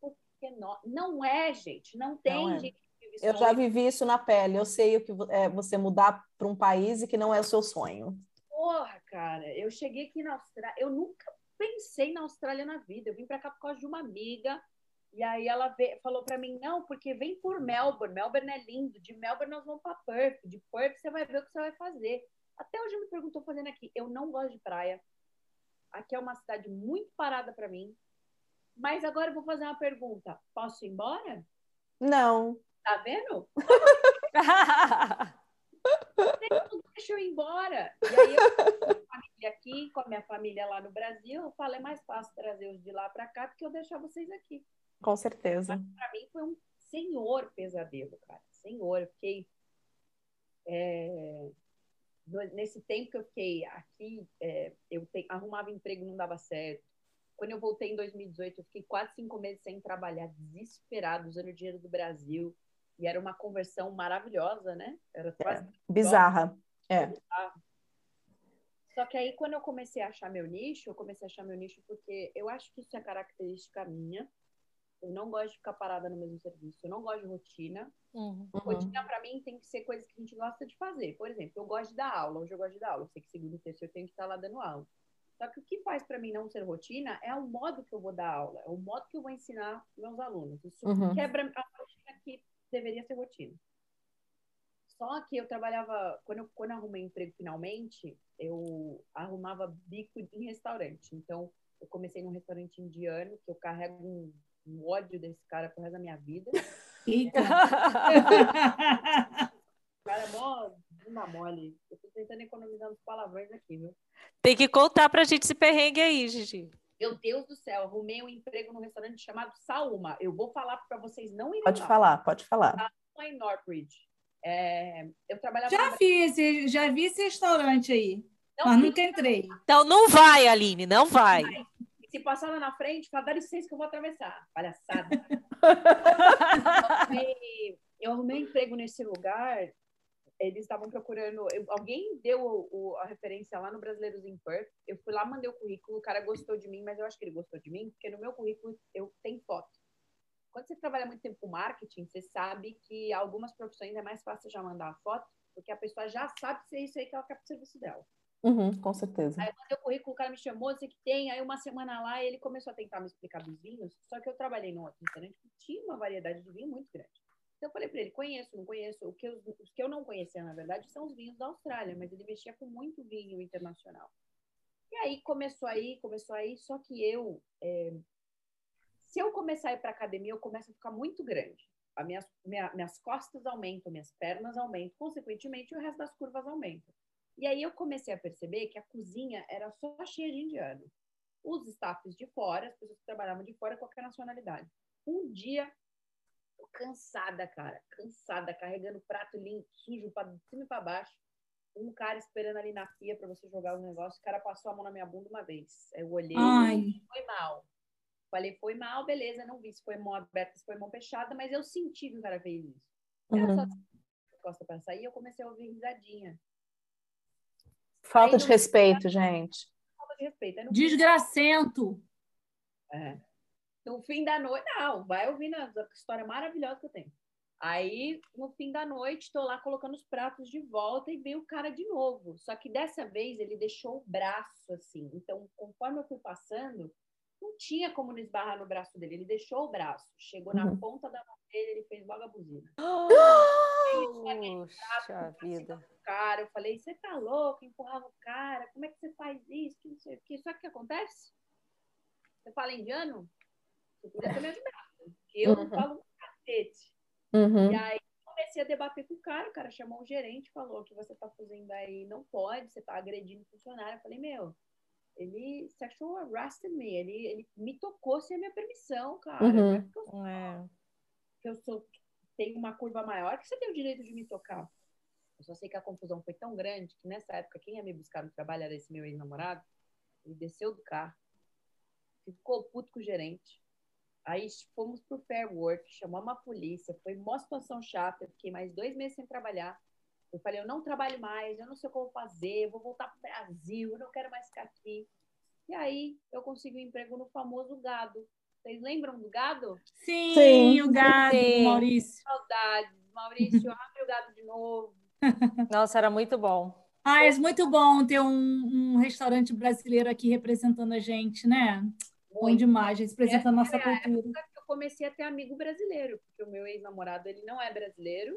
Speaker 5: Porque não, não é, gente. Não tem
Speaker 3: Não é.
Speaker 5: gente que vive
Speaker 3: Eu
Speaker 5: sonho.
Speaker 3: já vivi isso na pele. Eu sei o que é você mudar para um país e que não é o seu sonho.
Speaker 5: Porra, cara, eu cheguei aqui na Austrália, eu nunca pensei na Austrália na vida. Eu vim pra cá por causa de uma amiga, e aí ela ve- falou pra mim: não, porque vem por Melbourne, Melbourne é lindo. De Melbourne nós vamos pra Perth, de Perth você vai ver o que você vai fazer. Até hoje me perguntou fazendo aqui. Eu não gosto de praia. Aqui é uma cidade muito parada pra mim. Mas agora eu vou fazer uma pergunta: posso ir embora?
Speaker 3: Não.
Speaker 5: Tá vendo? Deixa eu ir embora. E aí eu com a família aqui, com a minha família lá no Brasil, eu falei, é mais fácil trazer os de lá para cá do que eu deixar vocês aqui.
Speaker 3: Com certeza.
Speaker 5: Para mim foi um senhor pesadelo, cara. Senhor, eu fiquei. É, nesse tempo que eu fiquei aqui, é, eu te, arrumava emprego não dava certo. Quando eu voltei em 2018, eu fiquei quase cinco meses sem trabalhar, desesperado, usando o dinheiro do Brasil. E era uma conversão maravilhosa, né? Era
Speaker 3: quase... É, bizarra. É.
Speaker 5: Só que aí, quando eu comecei a achar meu nicho, eu comecei a achar meu nicho porque eu acho que isso é característica minha. Eu não gosto de ficar parada no mesmo serviço. Eu não gosto de rotina. Uhum. Rotina, para mim, tem que ser coisas que a gente gosta de fazer. Por exemplo, eu gosto de dar aula. Hoje eu gosto de dar aula. Eu sei que segundo e terceiro eu tenho que estar lá dando aula. Só que o que faz para mim não ser rotina é o modo que eu vou dar aula. É o modo que eu vou ensinar meus alunos. Isso uhum. quebra a rotina que deveria ser rotina. Só que eu trabalhava, quando eu, quando eu arrumei emprego finalmente, eu arrumava bico em restaurante. Então, eu comecei num restaurante indiano, que eu carrego um, um ódio desse cara pro resto da minha vida. Eita! o cara é mó uma mole. Eu tô tentando economizar os palavrões aqui, viu?
Speaker 1: Tem que contar pra gente esse perrengue aí, Gigi.
Speaker 5: Meu Deus do céu, arrumei um emprego num restaurante chamado Sauma. Eu vou falar para vocês não irem
Speaker 3: Pode lá. falar, pode falar.
Speaker 5: Sauma em Northridge. É, eu trabalhava...
Speaker 2: Já na... vi, esse, já vi esse restaurante aí, não mas nunca entrei.
Speaker 1: Então não vai, Aline, não vai. vai.
Speaker 5: Se passar lá na frente, fala, dá licença que eu vou atravessar. Palhaçada. eu arrumei emprego nesse lugar eles estavam procurando. Eu, alguém deu o, o, a referência lá no Brasileiros em Perth. Eu fui lá, mandei o currículo, o cara gostou de mim, mas eu acho que ele gostou de mim, porque no meu currículo eu tenho foto. Quando você trabalha muito tempo com marketing, você sabe que algumas profissões é mais fácil já mandar a foto, porque a pessoa já sabe se é isso aí que ela quer para o serviço dela.
Speaker 3: Uhum, com certeza.
Speaker 5: Aí eu mandei o currículo, o cara me chamou, disse que tem. Aí uma semana lá ele começou a tentar me explicar dos vinhos, só que eu trabalhei num restaurante que tinha uma variedade de vinho muito grande. Então eu falei para ele, conheço, não conheço. O que eu, os que eu não conhecia, na verdade, são os vinhos da Austrália, mas ele mexia com muito vinho internacional. E aí começou aí, começou aí, só que eu, é, se eu começar a ir para academia, eu começo a ficar muito grande. As minhas, minha, minhas costas aumentam, minhas pernas aumentam, consequentemente o resto das curvas aumenta. E aí eu comecei a perceber que a cozinha era só cheia de indiano. Os staffs de fora, as pessoas que trabalhavam de fora, qualquer nacionalidade. Um dia Tô cansada, cara. Cansada, carregando prato limpo, sujo para cima e para baixo. Um cara esperando ali na pia para você jogar o negócio. O cara passou a mão na minha bunda uma vez. Eu olhei e foi mal. Falei, foi mal, beleza. Não vi se foi mão aberta, se foi mão fechada, mas eu senti que o cara fez isso. Era uhum. só costa para sair eu comecei a ouvir risadinha.
Speaker 3: Falta de respeito, gente.
Speaker 5: Falta de respeito.
Speaker 2: Desgracento.
Speaker 5: É. No fim da noite, não, vai ouvindo a história maravilhosa que eu tenho. Aí, no fim da noite, estou lá colocando os pratos de volta e veio o cara de novo. Só que dessa vez ele deixou o braço assim. Então, conforme eu fui passando, não tinha como não esbarrar no braço dele. Ele deixou o braço. Chegou uhum. na ponta da mão dele, ele fez logo a buzina.
Speaker 1: Puxa vida.
Speaker 5: Cara, eu falei, você tá louco? Empurrava o cara, como é que você faz isso? Que não sei o que. Só que acontece? Você fala indiano? Você podia ter me ajudado. Porque eu uhum. não falo um cacete. Uhum. E aí comecei a debater com o cara, o cara chamou o gerente, falou que você tá fazendo aí não pode, você tá agredindo o funcionário. Eu falei, meu, ele sexual harassed me, ele, ele me tocou sem a minha permissão, cara. Uhum. É eu, sou, é. eu sou, tenho uma curva maior que você tem o direito de me tocar. Eu só sei que a confusão foi tão grande que nessa época quem ia me buscar no trabalho era esse meu ex-namorado. Ele desceu do carro, ficou puto com o gerente, Aí fomos pro Fair Work, chamamos a polícia, foi uma situação chata, eu fiquei mais dois meses sem trabalhar. Eu falei, eu não trabalho mais, eu não sei o que eu vou fazer, eu vou voltar pro Brasil, eu não quero mais ficar aqui. E aí eu consegui um emprego no famoso gado. Vocês lembram do gado?
Speaker 2: Sim, Sim o gado, Sim. Maurício.
Speaker 5: Saudades, Maurício, abre o gado de novo.
Speaker 1: Nossa, era muito bom.
Speaker 2: Ah, é muito bom ter um, um restaurante brasileiro aqui representando a gente, né? Bom demais, representa a nossa cultura.
Speaker 5: eu comecei a ter amigo brasileiro, porque o meu ex-namorado ele não é brasileiro.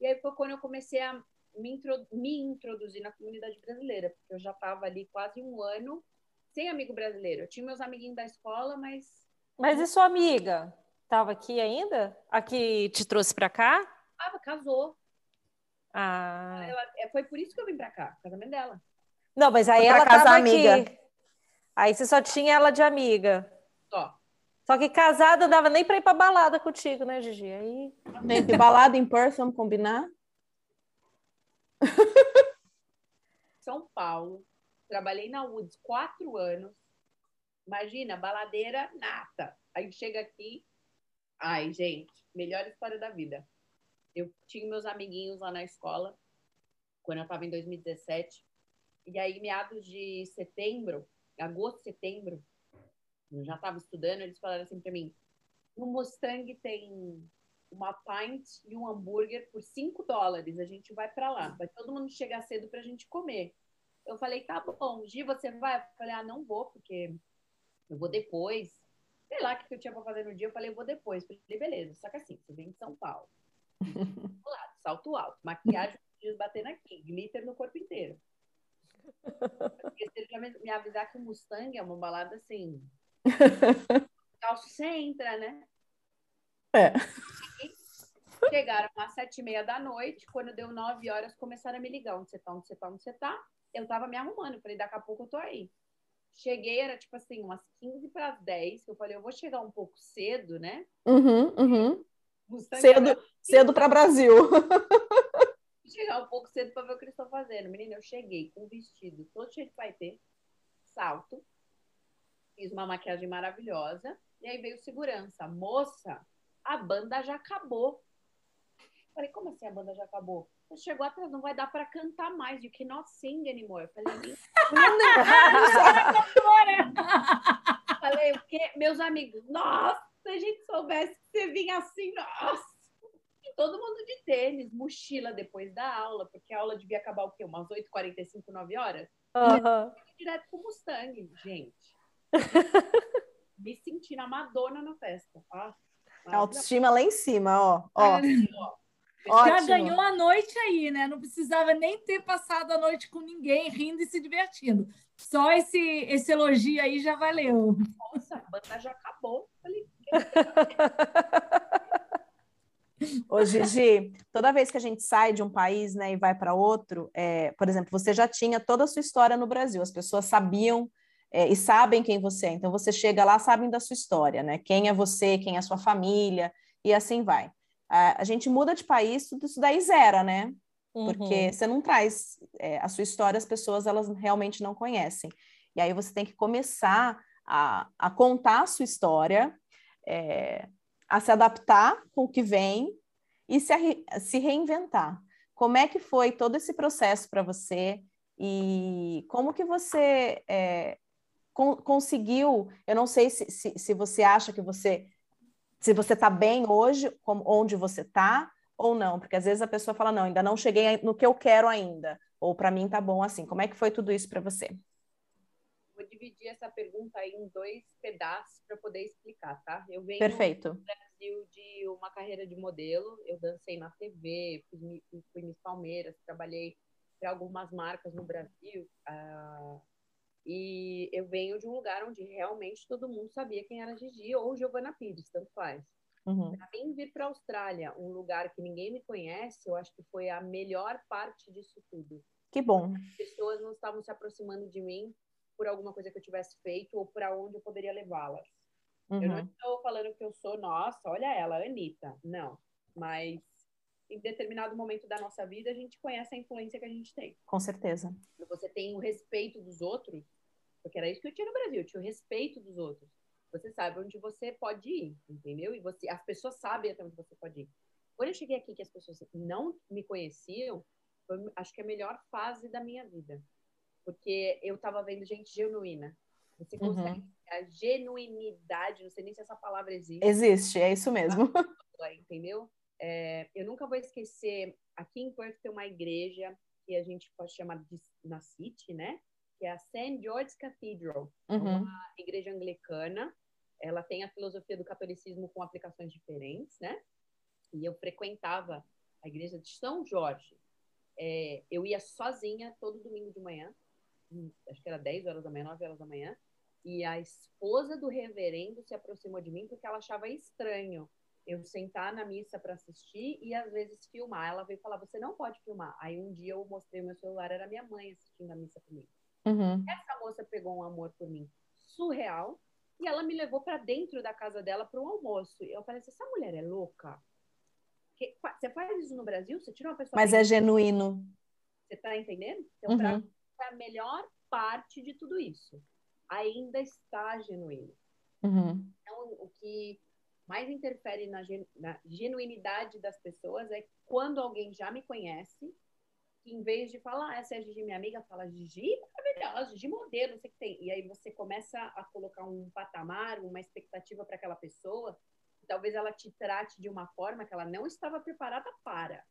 Speaker 5: E aí foi quando eu comecei a me, introdu me introduzir na comunidade brasileira, porque eu já estava ali quase um ano sem amigo brasileiro. Eu tinha meus amiguinhos da escola, mas.
Speaker 1: Mas e sua amiga? Estava aqui ainda? A que te trouxe para cá?
Speaker 5: Tava, casou.
Speaker 1: Ah.
Speaker 5: Ela- é, foi por isso que eu vim pra cá, casamento dela.
Speaker 1: Não, mas aí
Speaker 3: Foi
Speaker 1: ela
Speaker 3: casa
Speaker 1: tava
Speaker 3: amiga.
Speaker 1: aqui. Aí você só tinha ela de amiga.
Speaker 5: Só.
Speaker 1: Só que casada não dava nem pra ir pra balada contigo, né, Gigi? Aí.
Speaker 3: Gente, balada em Perth, vamos combinar?
Speaker 5: São Paulo. Trabalhei na Woods quatro anos. Imagina, baladeira nata. Aí chega aqui. Ai, gente, melhor história da vida. Eu tinha meus amiguinhos lá na escola, quando eu estava em 2017. E aí, meados de setembro, agosto, setembro, eu já estava estudando, eles falaram assim para mim: no Mustang tem uma pint e um hambúrguer por 5 dólares. A gente vai para lá. Vai todo mundo chegar cedo para a gente comer. Eu falei, tá bom, Gi, você vai? Eu falei, ah, não vou, porque eu vou depois. Sei lá o que eu tinha para fazer no dia. Eu falei, eu vou depois. Eu falei, beleza. Só que assim, você vem de São Paulo. Do lado, salto alto, maquiagem dias batendo aqui, glitter no corpo inteiro. Me avisar que o Mustang é uma balada assim. Calço você entra, né?
Speaker 3: É.
Speaker 5: E chegaram às sete e meia da noite, quando deu nove horas, começaram a me ligar. Onde você tá, onde você tá, onde você tá? Eu tava me arrumando, falei, daqui a pouco eu tô aí. Cheguei, era tipo assim, umas 15 para as 10. Eu falei, eu vou chegar um pouco cedo, né?
Speaker 3: Uhum, uhum.
Speaker 5: Mustang
Speaker 3: Cedo,
Speaker 5: era-
Speaker 3: cedo para Brasil.
Speaker 5: chegar um pouco cedo para ver o que eles estão fazendo. Menina, eu cheguei com vestido todo cheio de paetê, salto, fiz uma maquiagem maravilhosa, e aí veio segurança. Moça, a banda já acabou. Falei, como assim a banda já acabou? Você chegou atrás, não vai dar para cantar mais. You cannot sing anymore. Eu falei, "Nem Falei, o quê? Meus amigos, nossa, se a gente soubesse que você vinha assim, nossa. E todo mundo de tênis, mochila depois da aula, porque a aula devia acabar o quê? Umas 8h45, 9 horas?
Speaker 1: Aham.
Speaker 5: Direto com o Mustang, gente. Me senti na Madonna na festa. Ah,
Speaker 3: Autoestima lá em cima, ó. ó.
Speaker 2: Já
Speaker 3: Ótimo.
Speaker 2: ganhou a noite aí, né? Não precisava nem ter passado a noite com ninguém, rindo e se divertindo. Só esse, esse elogio aí já valeu.
Speaker 5: nossa, a banda já acabou. Falei,
Speaker 3: Ô, Gigi, toda vez que a gente sai de um país né, e vai para outro, é, por exemplo, você já tinha toda a sua história no Brasil, as pessoas sabiam é, e sabem quem você é, então você chega lá, sabem da sua história, né? Quem é você, quem é a sua família, e assim vai. A, a gente muda de país, tudo isso daí zera, né? Porque
Speaker 1: Uhum.
Speaker 3: você não traz é, a sua história, as pessoas elas realmente não conhecem. E aí você tem que começar a, a contar a sua história, é, a se adaptar com o que vem e se, se reinventar. Como é que foi todo esse processo para você e como que você é, con- conseguiu? Eu não sei se, se, se você acha que você se você está bem hoje, como, onde você está, ou não, porque às vezes a pessoa fala, não, ainda não cheguei no que eu quero ainda, ou para mim tá bom assim. Como é que foi tudo isso para você?
Speaker 5: Vou dividir essa pergunta aí em dois pedaços para poder explicar, tá? Eu venho
Speaker 3: Perfeito.
Speaker 5: Brasil de uma carreira de modelo. Eu dancei na TV, fui, fui Miss Palmeiras, trabalhei para algumas marcas no Brasil. ah, e eu venho de um lugar onde realmente todo mundo sabia quem era Gigi ou Giovanna Pires, tanto faz.
Speaker 3: Uhum.
Speaker 5: Para mim, vir para a Austrália, um lugar que ninguém me conhece, eu acho que foi a melhor parte disso tudo.
Speaker 3: Que bom.
Speaker 5: As pessoas não estavam se aproximando de mim por alguma coisa que eu tivesse feito ou para onde eu poderia levá-las. Eu não
Speaker 3: Uhum.
Speaker 5: estou falando que eu sou, nossa, olha ela, Anitta. Não. Mas em determinado momento da nossa vida, a gente conhece a influência que a gente tem.
Speaker 3: Com certeza.
Speaker 5: Quando você tem o respeito dos outros, porque era isso que eu tinha no Brasil, eu tinha o respeito dos outros. Você sabe onde você pode ir, entendeu? E você, as pessoas sabem até onde você pode ir. Quando eu cheguei aqui, que as pessoas não me conheciam, foi, acho que a melhor fase da minha vida. Porque eu estava vendo gente genuína. Você
Speaker 3: Uhum.
Speaker 5: consegue a genuinidade, não sei nem se essa palavra existe,
Speaker 3: Existe, é isso mesmo.
Speaker 5: entendeu? É, eu nunca vou esquecer, aqui em Perth tem uma igreja que a gente pode chamar de na City, né? Que é a St. George's Cathedral,
Speaker 3: Uhum.
Speaker 5: uma igreja anglicana. Ela tem a filosofia do catolicismo com aplicações diferentes, né? E eu frequentava a igreja de São Jorge. É, eu ia sozinha todo domingo de manhã, hum, acho que era 10 horas da manhã, 9 horas da manhã, e a esposa do reverendo se aproximou de mim porque ela achava estranho eu sentar na missa para assistir e às vezes filmar. Ela veio falar: você não pode filmar. Aí um dia eu mostrei meu celular, era minha mãe assistindo a missa comigo.
Speaker 3: Uhum.
Speaker 5: Essa moça pegou um amor por mim surreal e ela me levou para dentro da casa dela para um almoço. E eu falei assim: essa mulher é louca? Que- Você faz isso no Brasil? Você tira uma pessoa.
Speaker 3: Mas é genuíno.
Speaker 5: Você tá entendendo? Então,
Speaker 3: Uhum.
Speaker 5: mim, foi a melhor parte de tudo isso. Ainda está genuíno.
Speaker 3: Uhum.
Speaker 5: Então, o que mais interfere na, gen- na genuinidade das pessoas é quando alguém já me conhece, que em vez de falar, ah, essa é a Gigi, minha amiga, fala, Gigi maravilhosa, Gigi modelo, não sei o que tem. E aí você começa a colocar um patamar, uma expectativa para aquela pessoa, talvez ela te trate de uma forma que ela não estava preparada para.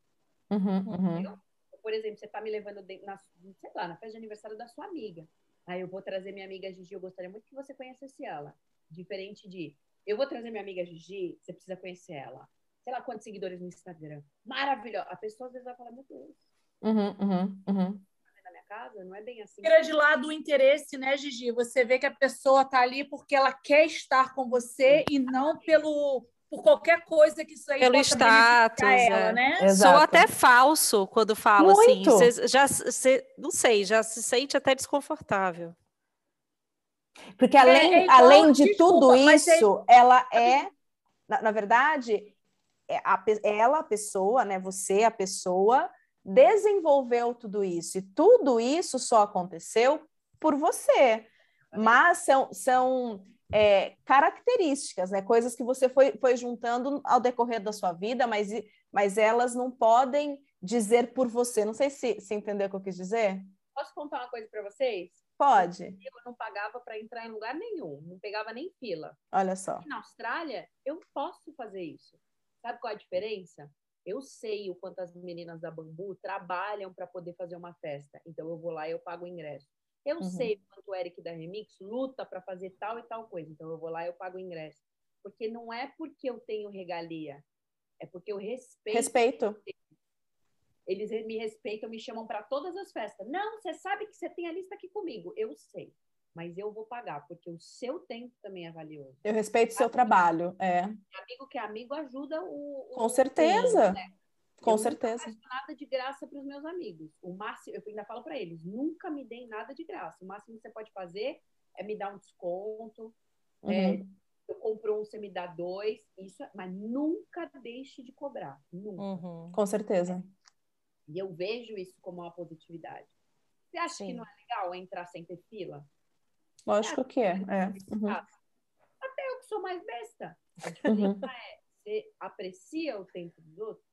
Speaker 3: Uhum. Uhum.
Speaker 5: Entendeu? Por exemplo, você está me levando, de- na, sei lá, na festa de aniversário da sua amiga. Aí eu vou trazer minha amiga Gigi, eu gostaria muito que você conhecesse ela. Diferente de, eu vou trazer minha amiga Gigi, você precisa conhecer ela. Sei lá quantos seguidores no Instagram. Maravilhosa. A pessoa às vezes vai falar, meu Deus,
Speaker 3: Uhum. Uhum. Uhum.
Speaker 5: tá na minha casa? Não é bem assim.
Speaker 2: Tira de lado o interesse, né, Gigi? Você vê que a pessoa está ali porque ela quer estar com você e não pelo por qualquer coisa que isso aí
Speaker 1: Pelo
Speaker 2: possa
Speaker 1: status,
Speaker 2: ela,
Speaker 1: é.
Speaker 2: né?
Speaker 1: Sou
Speaker 3: Exato.
Speaker 1: até falso quando falo assim.
Speaker 3: Muito.
Speaker 1: Cê já, cê- não sei, já se sente até desconfortável.
Speaker 3: Porque além,
Speaker 2: é igual-
Speaker 3: além de
Speaker 2: desculpa,
Speaker 3: tudo
Speaker 2: é-
Speaker 3: isso, ela é, na, na verdade, é a ela, a pessoa, né? Você, a pessoa, desenvolveu tudo isso. E tudo isso só aconteceu por você. Mas são, são é, características, né? Coisas que você foi, foi juntando ao decorrer da sua vida, mas, e- mas elas não podem dizer por você. Não sei se, se entendeu o que eu quis dizer.
Speaker 5: Posso contar uma coisa para vocês?
Speaker 3: Pode,
Speaker 5: Eu não pagava para entrar em lugar nenhum, não pegava nem fila.
Speaker 3: olha só.
Speaker 5: Aqui na Austrália, eu posso fazer isso. Sabe qual é a diferença? Eu sei o quanto as meninas da Bambu trabalham para poder fazer uma festa. Então eu vou lá e eu pago o ingresso. Eu
Speaker 3: Uhum.
Speaker 5: sei o quanto o Eric da Remix luta para fazer tal e tal coisa. Então eu vou lá e eu pago o ingresso. Porque não é porque eu tenho regalia, é porque eu respeito.
Speaker 3: Respeito.
Speaker 5: Eles me respeitam, me chamam para todas as festas. Não, você sabe que você tem a lista aqui comigo. Eu sei. Mas eu vou pagar, porque o seu tempo também é valioso.
Speaker 3: Eu respeito o seu trabalho, é.
Speaker 5: Amigo que é amigo ajuda o. o-
Speaker 3: Com certeza.
Speaker 5: né?
Speaker 3: Com
Speaker 5: Eu
Speaker 3: certeza.
Speaker 5: Nunca peço nada de graça para os meus amigos. O máximo, eu ainda falo para eles, nunca me deem nada de graça. O máximo que você pode fazer é me dar um desconto. é,
Speaker 3: Uhum.
Speaker 5: eu compro um, você me dá dois. Isso, é- mas nunca deixe de cobrar. Nunca.
Speaker 1: Uhum.
Speaker 3: Com certeza.
Speaker 5: E eu vejo isso como uma positividade. Você acha que
Speaker 1: Sim.
Speaker 5: não é legal entrar sem ter fila?
Speaker 3: Lógico que é. é. Uhum.
Speaker 5: Ah, Até eu que sou mais besta. A
Speaker 3: Uhum.
Speaker 5: diferença é, você aprecia o tempo dos outros?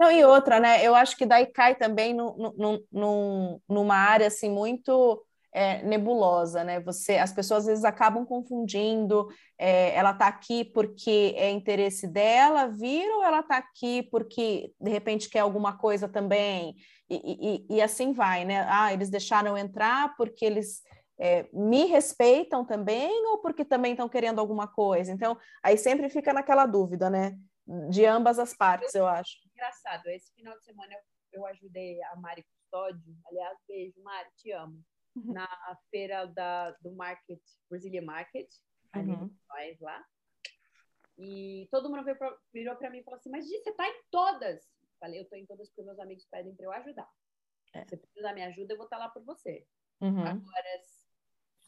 Speaker 3: Não, e outra, né? Eu acho que daí cai também no, no, no- num- numa área assim muito é, nebulosa, né? Você, as pessoas às vezes acabam confundindo. é, ela está aqui porque é interesse dela vir ou ela está aqui porque de repente quer alguma coisa também e, e, e assim vai, né? Ah, eles deixaram entrar porque eles é, me respeitam também ou porque também estão querendo alguma coisa. Então, aí sempre fica naquela dúvida, né? De ambas as partes, eu acho.
Speaker 5: engraçado. Esse final de semana eu, eu ajudei a Mari Custódio. Aliás, beijo, Mari, te amo. Na feira da, do Market, Brazilian Market, ali
Speaker 3: Uhum.
Speaker 5: nós lá. E todo mundo veio pra, virou para mim e falou assim: Mas Gi, você tá em todas? Falei: Eu tô em todas porque meus amigos pedem para eu ajudar.
Speaker 3: É.
Speaker 5: Se você precisar da minha ajuda, eu vou estar lá por você.
Speaker 3: Uhum.
Speaker 5: Agora,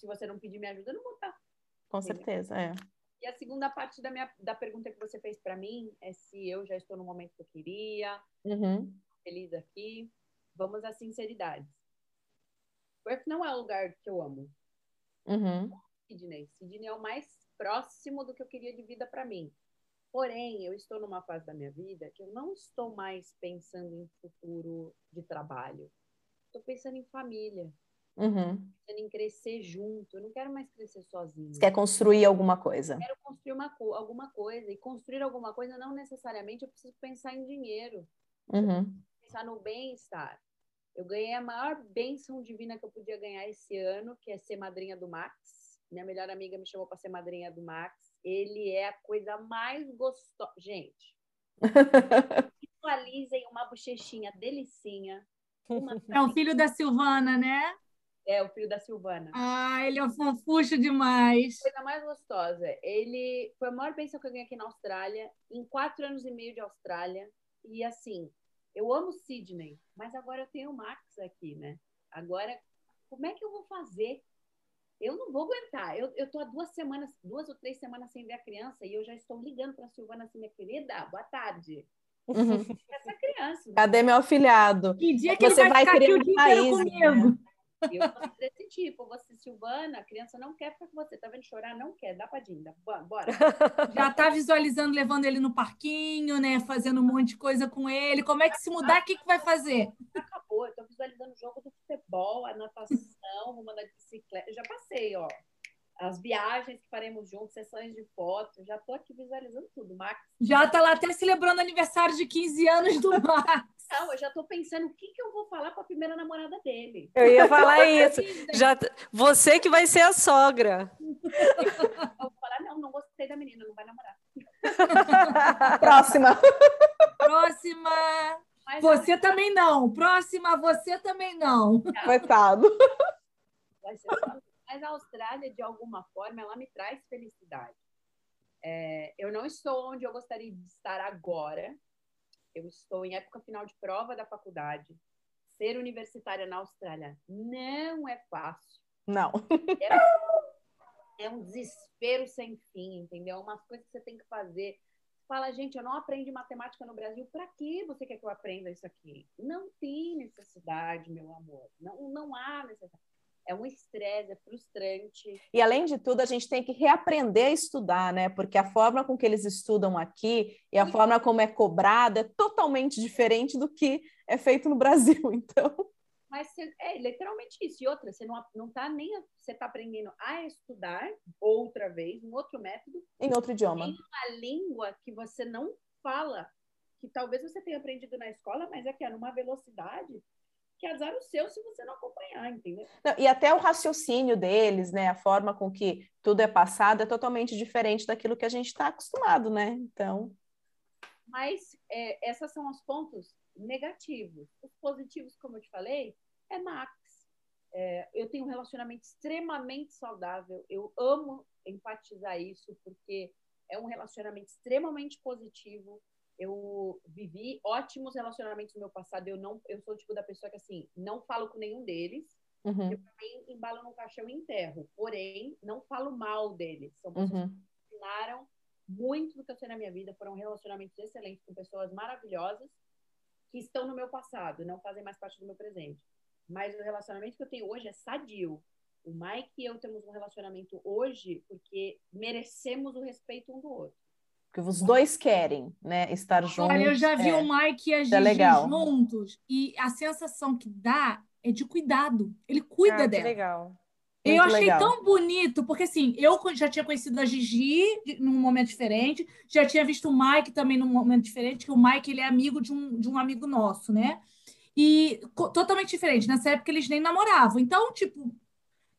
Speaker 5: se você não pedir minha ajuda, eu não vou estar.
Speaker 3: Com certeza, é.
Speaker 5: E a segunda parte da, minha, da pergunta que você fez para mim é se eu já estou no momento que eu queria,
Speaker 3: Uhum.
Speaker 5: feliz aqui. Vamos à sinceridade. Perth não é o lugar que eu amo.
Speaker 3: Uhum.
Speaker 5: Sydney. Sydney é o mais próximo do que eu queria de vida para mim. Porém, eu estou numa fase da minha vida que eu não estou mais pensando em futuro de trabalho. Estou pensando em família,
Speaker 3: Uhum.
Speaker 5: em crescer junto. Eu não quero mais crescer sozinho.
Speaker 3: Você quer construir alguma coisa.
Speaker 5: quero construir uma, co- alguma coisa. E construir alguma coisa não necessariamente eu preciso pensar em dinheiro.
Speaker 3: Uhum.
Speaker 5: Pensar no bem-estar. Eu ganhei a maior bênção divina que eu podia ganhar esse ano, que é ser madrinha do Max. Minha melhor amiga me chamou para ser madrinha do Max. Ele é a coisa mais gostosa. Gente, visualizem uma bochechinha delicinha. Uma
Speaker 2: É o filho da Silvana, né?
Speaker 5: É, o filho da Silvana.
Speaker 2: Ah, ele é um fofucho demais.
Speaker 5: Coisa mais gostosa. Ele foi a maior bênção que eu ganhei aqui na Austrália, em quatro anos e meio de Austrália. E assim, eu amo Sydney, mas agora eu tenho o Max aqui, né? Agora, como é que eu vou fazer? Eu não vou aguentar. Eu, eu tô há duas semanas, duas ou três semanas sem ver a criança e eu já estou ligando para a Silvana assim, minha querida, boa tarde.
Speaker 3: Uhum.
Speaker 5: Essa criança. né?
Speaker 3: Cadê meu afilhado?
Speaker 2: Que dia que
Speaker 3: Você
Speaker 2: ele vai,
Speaker 3: vai
Speaker 2: ficar aqui
Speaker 3: criar
Speaker 2: o dia inteiro
Speaker 3: país,
Speaker 2: comigo?
Speaker 5: Eu sou desse tipo. Você, Silvana, a criança não quer ficar com você. Tá vendo chorar? Não quer. Dá pra Dinda. Bora. bora.
Speaker 2: Já tá visualizando, levando ele no parquinho, né? Fazendo um monte de coisa com ele. Como é que se mudar, o que, que vai fazer?
Speaker 5: Acabou. Eu tô visualizando o jogo do futebol, a natação, rumando a bicicleta. Eu já passei, ó. As viagens que faremos juntos, sessões de fotos. Já tô aqui visualizando tudo. Max.
Speaker 2: Já tá lá até celebrando aniversário de 15 anos do Max.
Speaker 5: Não, eu já tô pensando o que, que eu vou falar pra primeira namorada dele.
Speaker 1: Eu ia falar isso. Já, você que vai ser a sogra.
Speaker 5: Eu vou falar, não, não gostei da menina, não vai namorar.
Speaker 3: Próxima.
Speaker 2: Próxima.
Speaker 5: Mas
Speaker 2: Você também não. Próxima, você também não.
Speaker 3: Coitado.
Speaker 5: vai ser só- Mas a Austrália, de alguma forma, ela me traz felicidade. É, eu não estou onde eu gostaria de estar agora. Eu estou em época final de prova da faculdade. Ser universitária na Austrália não é fácil.
Speaker 3: Não.
Speaker 5: É um desespero sem fim, entendeu? Umas coisas que você tem que fazer. Fala, gente, eu não aprendi matemática no Brasil. Para que você quer que eu aprenda isso aqui? Não tem necessidade, meu amor. Não, não há necessidade. É um estresse, é frustrante.
Speaker 3: E além de tudo, a gente tem que reaprender a estudar, né? Porque a forma com que eles estudam aqui e a forma como é cobrada é totalmente diferente do que é feito no Brasil. Então,
Speaker 5: Mas você- é literalmente isso. E outra, você não, não tá nem. Você tá aprendendo a estudar outra vez, um outro método,
Speaker 3: em outro idioma.
Speaker 5: em uma língua que você não fala, que talvez você tenha aprendido na escola, mas é que é numa velocidade que azar o seu se você não acompanhar, entendeu?
Speaker 3: Não, e até o raciocínio deles, né? A forma com que tudo é passado é totalmente diferente daquilo que a gente está acostumado, né? Então,
Speaker 5: Mas é, esses são os pontos negativos. Os positivos, como eu te falei, é Max. É, eu tenho um relacionamento extremamente saudável. Eu amo enfatizar isso, porque é um relacionamento extremamente positivo. Eu vivi ótimos relacionamentos no meu passado. Eu não, eu sou o tipo da pessoa que assim não falo com nenhum deles.
Speaker 3: uhum,
Speaker 5: Eu também embalo no caixão e enterro. Porém, não falo mal deles. São pessoas
Speaker 3: uhum.
Speaker 5: que ensinaram muito do que eu sei na minha vida. Foram relacionamentos excelentes com pessoas maravilhosas que estão no meu passado, não fazem mais parte do meu presente. Mas o relacionamento que eu tenho hoje é sadio. O Mike e eu temos um relacionamento hoje porque merecemos o respeito um do outro.
Speaker 3: Porque os dois querem, né? Estar juntos.
Speaker 2: Olha, eu já vi
Speaker 3: é.
Speaker 2: o Mike e a
Speaker 3: é
Speaker 2: Gigi
Speaker 3: legal.
Speaker 2: juntos e a sensação que dá é de cuidado. Ele cuida
Speaker 1: Ah, que
Speaker 2: dela.
Speaker 1: legal.
Speaker 2: Eu
Speaker 3: Muito
Speaker 2: achei
Speaker 3: legal.
Speaker 2: tão bonito, porque assim, eu já tinha conhecido a Gigi num momento diferente, já tinha visto o Mike também num momento diferente, que o Mike ele é amigo de um, de um amigo nosso, né? E totalmente diferente. Nessa época eles nem namoravam. Então, tipo,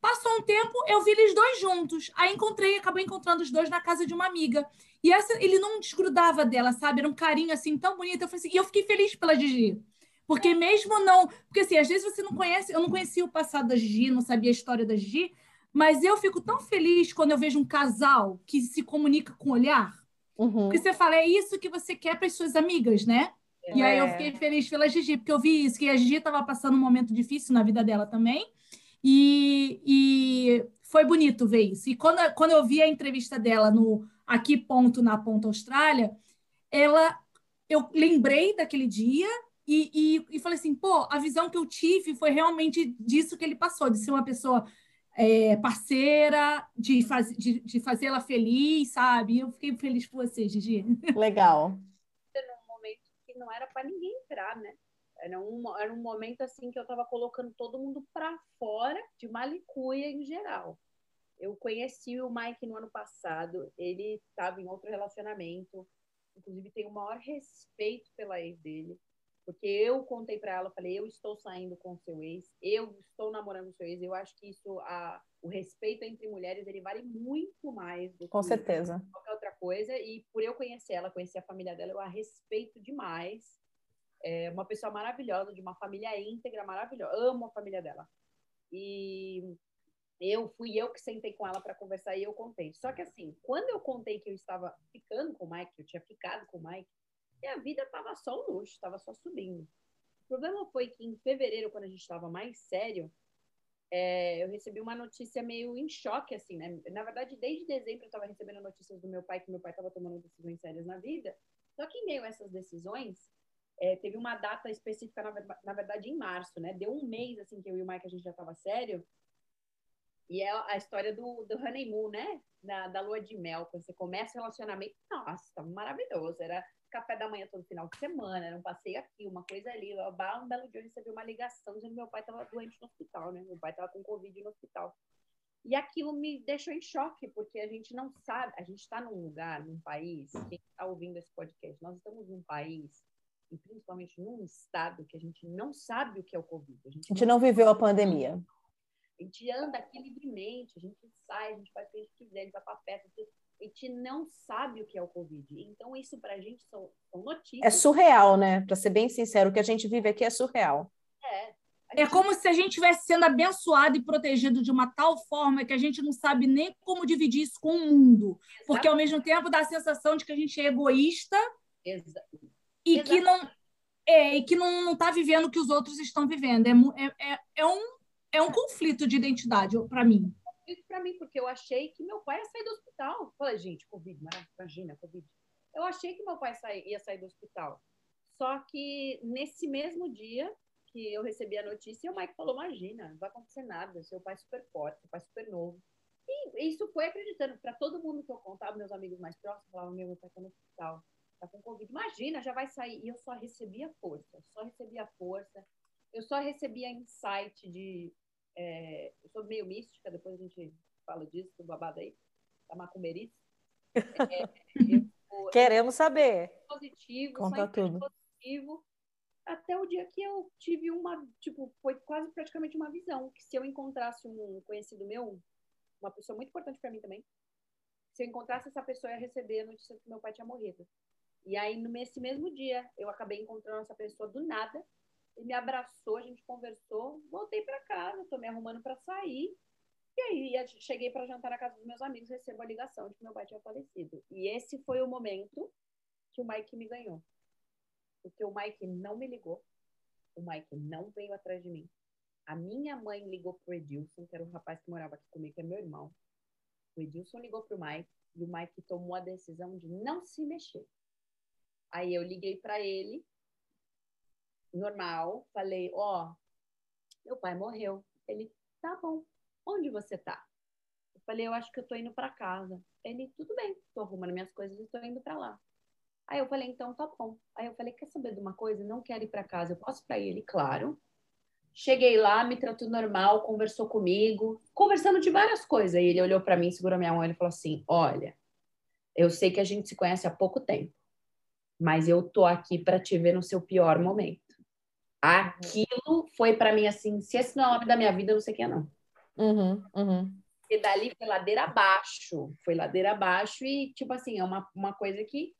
Speaker 2: passou um tempo, eu vi eles dois juntos. Aí encontrei, acabei encontrando os dois na casa de uma amiga. E essa, ele não desgrudava dela, sabe? Era um carinho assim tão bonito. Eu falei assim, e eu fiquei feliz pela Gigi. Porque mesmo não. Porque assim, às vezes você não conhece, eu não conhecia o passado da Gigi, não sabia a história da Gigi, mas eu fico tão feliz quando eu vejo um casal que se comunica com o olhar.
Speaker 3: Uhum.
Speaker 2: Porque você fala, é isso que você quer para as suas amigas, né? E aí eu
Speaker 1: É.
Speaker 2: fiquei feliz pela Gigi, porque eu vi isso, que a Gigi estava passando um momento difícil na vida dela também. E, e foi bonito ver isso. E quando, quando eu vi a entrevista dela no Aqui Ponto, na Ponta Austrália, ela, eu lembrei daquele dia e, e, e falei assim, pô, a visão que eu tive foi realmente disso que ele passou, de ser uma pessoa é, parceira, de, faz, de, de fazê-la feliz, sabe? E eu fiquei feliz por você, Gigi.
Speaker 3: Legal.
Speaker 5: num momento que não era para ninguém entrar, né? Era um, era um momento assim que eu estava colocando todo mundo para fora de Malicuia em geral. Eu conheci o Mike no ano passado, ele estava em outro relacionamento, inclusive tenho o maior respeito pela ex dele, porque eu contei para ela, falei, eu estou saindo com o seu ex, eu estou namorando o seu ex, eu acho que isso, a, o respeito entre mulheres, ele vale muito mais do
Speaker 3: Com
Speaker 5: que
Speaker 3: certeza.
Speaker 5: qualquer outra coisa. E por eu conhecer ela, conhecer a família dela, eu a respeito demais. É uma pessoa maravilhosa, de uma família íntegra, maravilhosa. Amo a família dela. E eu fui eu que sentei com ela para conversar e eu contei. Só que assim, quando eu contei que eu estava ficando com o Mike, eu tinha ficado com o Mike, minha vida estava só um luxo, estava só subindo. O problema foi que em fevereiro, quando a gente estava mais sério, é, eu recebi uma notícia meio em choque, assim, né? Na verdade, desde dezembro eu estava recebendo notícias do meu pai que meu pai estava tomando decisões sérias na vida. Só que em meio a essas decisões, é, teve uma data específica, na, na, verdade, em março, né? Deu um mês, assim, que eu e o Mike, a gente já estava sério. E é a história do, do honeymoon, né? Da, da lua de mel. Quando você começa o relacionamento, nossa, tá maravilhoso. Era café da manhã todo final de semana, era um passeio aqui, uma coisa ali. Um belo dia eu recebi uma ligação dizendo que meu pai estava doente no hospital, né? Meu pai estava com Covid no hospital. E aquilo me deixou em choque, porque a gente não sabe, a gente está num lugar, num país, quem está ouvindo esse podcast, nós estamos num país, e principalmente num estado, que a gente não sabe o que é o Covid.
Speaker 3: A gente, a gente não, não viveu a pandemia.
Speaker 5: A gente anda aqui livremente, a gente sai, a gente faz o que a gente quiser, a gente vai para festa, a gente não sabe o que é o Covid. Então, isso para a gente são, são notícias.
Speaker 3: É surreal, né? Para ser bem sincero, o que a gente vive aqui é surreal.
Speaker 2: É. É como se a gente estivesse sendo abençoado e protegido de uma tal forma que a gente não sabe nem como dividir isso com o mundo. Exato. Porque, ao mesmo tempo, dá a sensação de que a gente é egoísta
Speaker 5: Exato.
Speaker 2: E Exato. que não é, e que não está vivendo o que os outros estão vivendo. É, é, é, é um é um conflito de identidade para mim.
Speaker 5: Conflito para mim, porque eu achei que meu pai ia sair do hospital. Falei, gente, Covid, imagina, Covid. Eu achei que meu pai ia sair do hospital. Só que nesse mesmo dia que eu recebi a notícia, o Mike falou: Imagina, não vai acontecer nada, seu pai é super forte, seu pai é super novo. E isso foi acreditando. Para todo mundo que eu contava, meus amigos mais próximos falavam: Meu, pai está no hospital, está com Covid. Imagina, já vai sair. E eu só recebia força, só recebia força. Eu só recebia insight de é, eu sou meio mística, depois a gente fala disso, do babado aí, da macumberice. É,
Speaker 1: eu, Queremos saber.
Speaker 5: Positivo,
Speaker 3: Conta tudo.
Speaker 5: positivo. Até o dia que eu tive uma, tipo, foi quase praticamente uma visão, que se eu encontrasse um conhecido meu, uma pessoa muito importante para mim também, se eu encontrasse essa pessoa, eu ia receber a notícia que meu pai tinha morrido. E aí, nesse mesmo dia, eu acabei encontrando essa pessoa do nada, ele me abraçou, a gente conversou, voltei para casa, estou me arrumando para sair. E aí cheguei para jantar na casa dos meus amigos, recebo a ligação de que meu pai tinha falecido. E esse foi o momento que o Mike me ganhou. Porque o Mike não me ligou, o Mike não veio atrás de mim. A minha mãe ligou pro Edilson, que era um rapaz que morava aqui comigo, que é meu irmão. O Edilson ligou pro Mike e o Mike tomou a decisão de não se mexer. Aí eu liguei para ele normal, falei, ó, oh, meu pai morreu. Ele, tá bom, onde você tá? Eu falei, eu acho que eu tô indo para casa. Ele, tudo bem, tô arrumando minhas coisas e tô indo para lá. Aí eu falei, então tá bom. Aí eu falei, quer saber de uma coisa? Não quero ir para casa, eu posso para ele, claro. Cheguei lá, me tratou normal, conversou comigo, conversando de várias coisas. E ele olhou para mim, segurou minha mão e falou assim: Olha, eu sei que a gente se conhece há pouco tempo, mas eu tô aqui para te ver no seu pior momento. Aquilo foi para mim assim, se esse não é o homem da minha vida, eu não sei quem é não.
Speaker 3: Uhum, uhum.
Speaker 5: E dali foi ladeira abaixo, foi ladeira abaixo e tipo assim, é uma, uma coisa que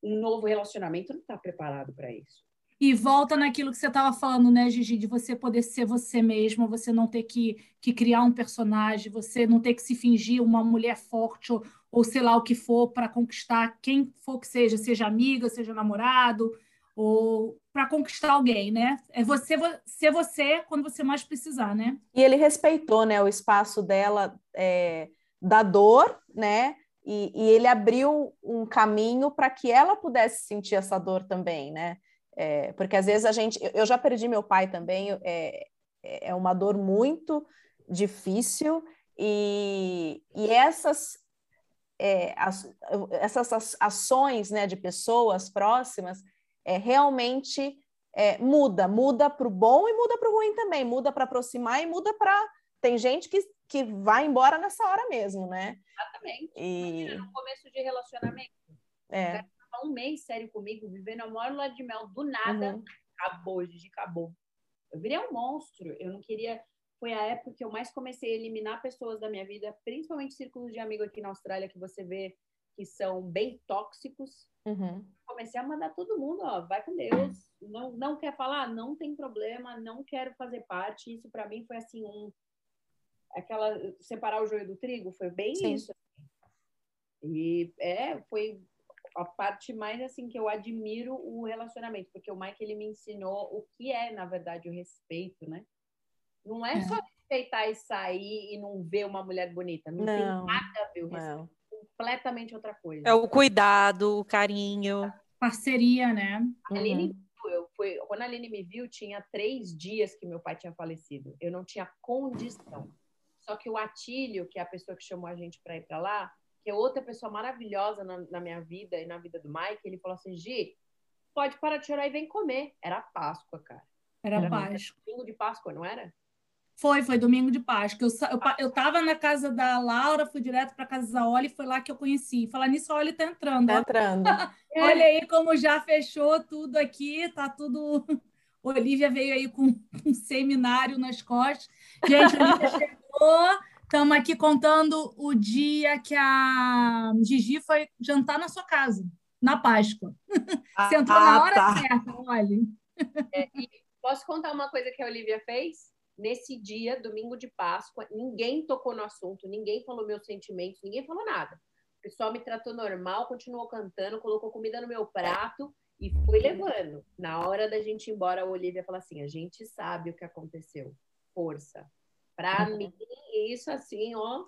Speaker 5: um novo relacionamento não está preparado para isso.
Speaker 2: E volta naquilo que você estava falando, né, Gigi, de você poder ser você mesma, você não ter que, que criar um personagem, você não ter que se fingir uma mulher forte ou, ou sei lá o que for para conquistar quem for que seja, seja amiga, seja namorado, ou para conquistar alguém, né? É você ser você quando você mais precisar, né?
Speaker 3: E ele respeitou, né, o espaço dela é, da dor, né? E, e, ele abriu um caminho para que ela pudesse sentir essa dor também, né? É, porque às vezes a gente, eu já perdi meu pai também, é, é uma dor muito difícil e, e essas é, as, essas ações, né, de pessoas próximas é, realmente é, muda, muda para o bom e muda para o ruim também, muda para aproximar e muda para. Tem gente que, que vai embora nessa hora mesmo, né?
Speaker 5: Exatamente. E... No começo de relacionamento. É. Um mês sério comigo, vivendo a maior lua de mel, do nada, uhum. acabou, Gigi, acabou. Eu virei um monstro, eu não queria. Foi a época que eu mais comecei a eliminar pessoas da minha vida, principalmente círculos de amigo aqui na Austrália, que você vê que são bem tóxicos.
Speaker 3: Uhum
Speaker 5: comecei a mandar todo mundo, ó, vai com Deus. Não, não quer falar? Não tem problema, não quero fazer parte. Isso para mim foi assim um aquela separar o joio do trigo, foi bem
Speaker 3: Sim.
Speaker 5: isso. E é, foi a parte mais assim que eu admiro o relacionamento, porque o Mike ele me ensinou o que é, na verdade, o respeito, né? Não é,
Speaker 2: É.
Speaker 5: só respeitar e sair e não ver uma mulher bonita, não,
Speaker 3: Não.
Speaker 5: tem nada a ver, o respeito
Speaker 3: Não.
Speaker 5: é completamente outra coisa.
Speaker 1: É o cuidado, o carinho.
Speaker 2: Parceria, né?
Speaker 5: A Aline
Speaker 3: Uhum.
Speaker 5: eu fui, quando a Aline me viu, tinha três dias que meu pai tinha falecido. Eu não tinha condição. Só que o Atílio, que é a pessoa que chamou a gente para ir para lá, que é outra pessoa maravilhosa na, na minha vida e na vida do Mike, ele falou assim: Gi, pode parar de chorar e vem comer. Era Páscoa, cara.
Speaker 2: Era
Speaker 5: Era
Speaker 2: Páscoa.
Speaker 5: Domingo de Páscoa, não era?
Speaker 2: Foi, foi domingo de Páscoa. Eu, eu, pa- eu tava na casa da Laura, fui direto para casa da Oli, foi lá que eu conheci. Falar nisso, a Oli tá entrando.
Speaker 3: Tá entrando.
Speaker 2: Olha aí como já fechou tudo aqui, tá tudo. Olivia veio aí com um seminário nas costas. Gente, a Olivia chegou. Estamos aqui contando o dia que a Gigi foi jantar na sua casa, na Páscoa. Você entrou na
Speaker 3: Ah,
Speaker 2: hora
Speaker 3: tá.
Speaker 2: certa, olha.
Speaker 5: Posso contar uma coisa que a Olivia fez? Nesse dia, domingo de Páscoa, ninguém tocou no assunto, ninguém falou meus sentimentos, ninguém falou nada. O pessoal me tratou normal, continuou cantando, colocou comida no meu prato e foi levando. Na hora da gente ir embora, a Olivia falou assim: a gente sabe o que aconteceu. Força. Pra mim, isso assim, ó.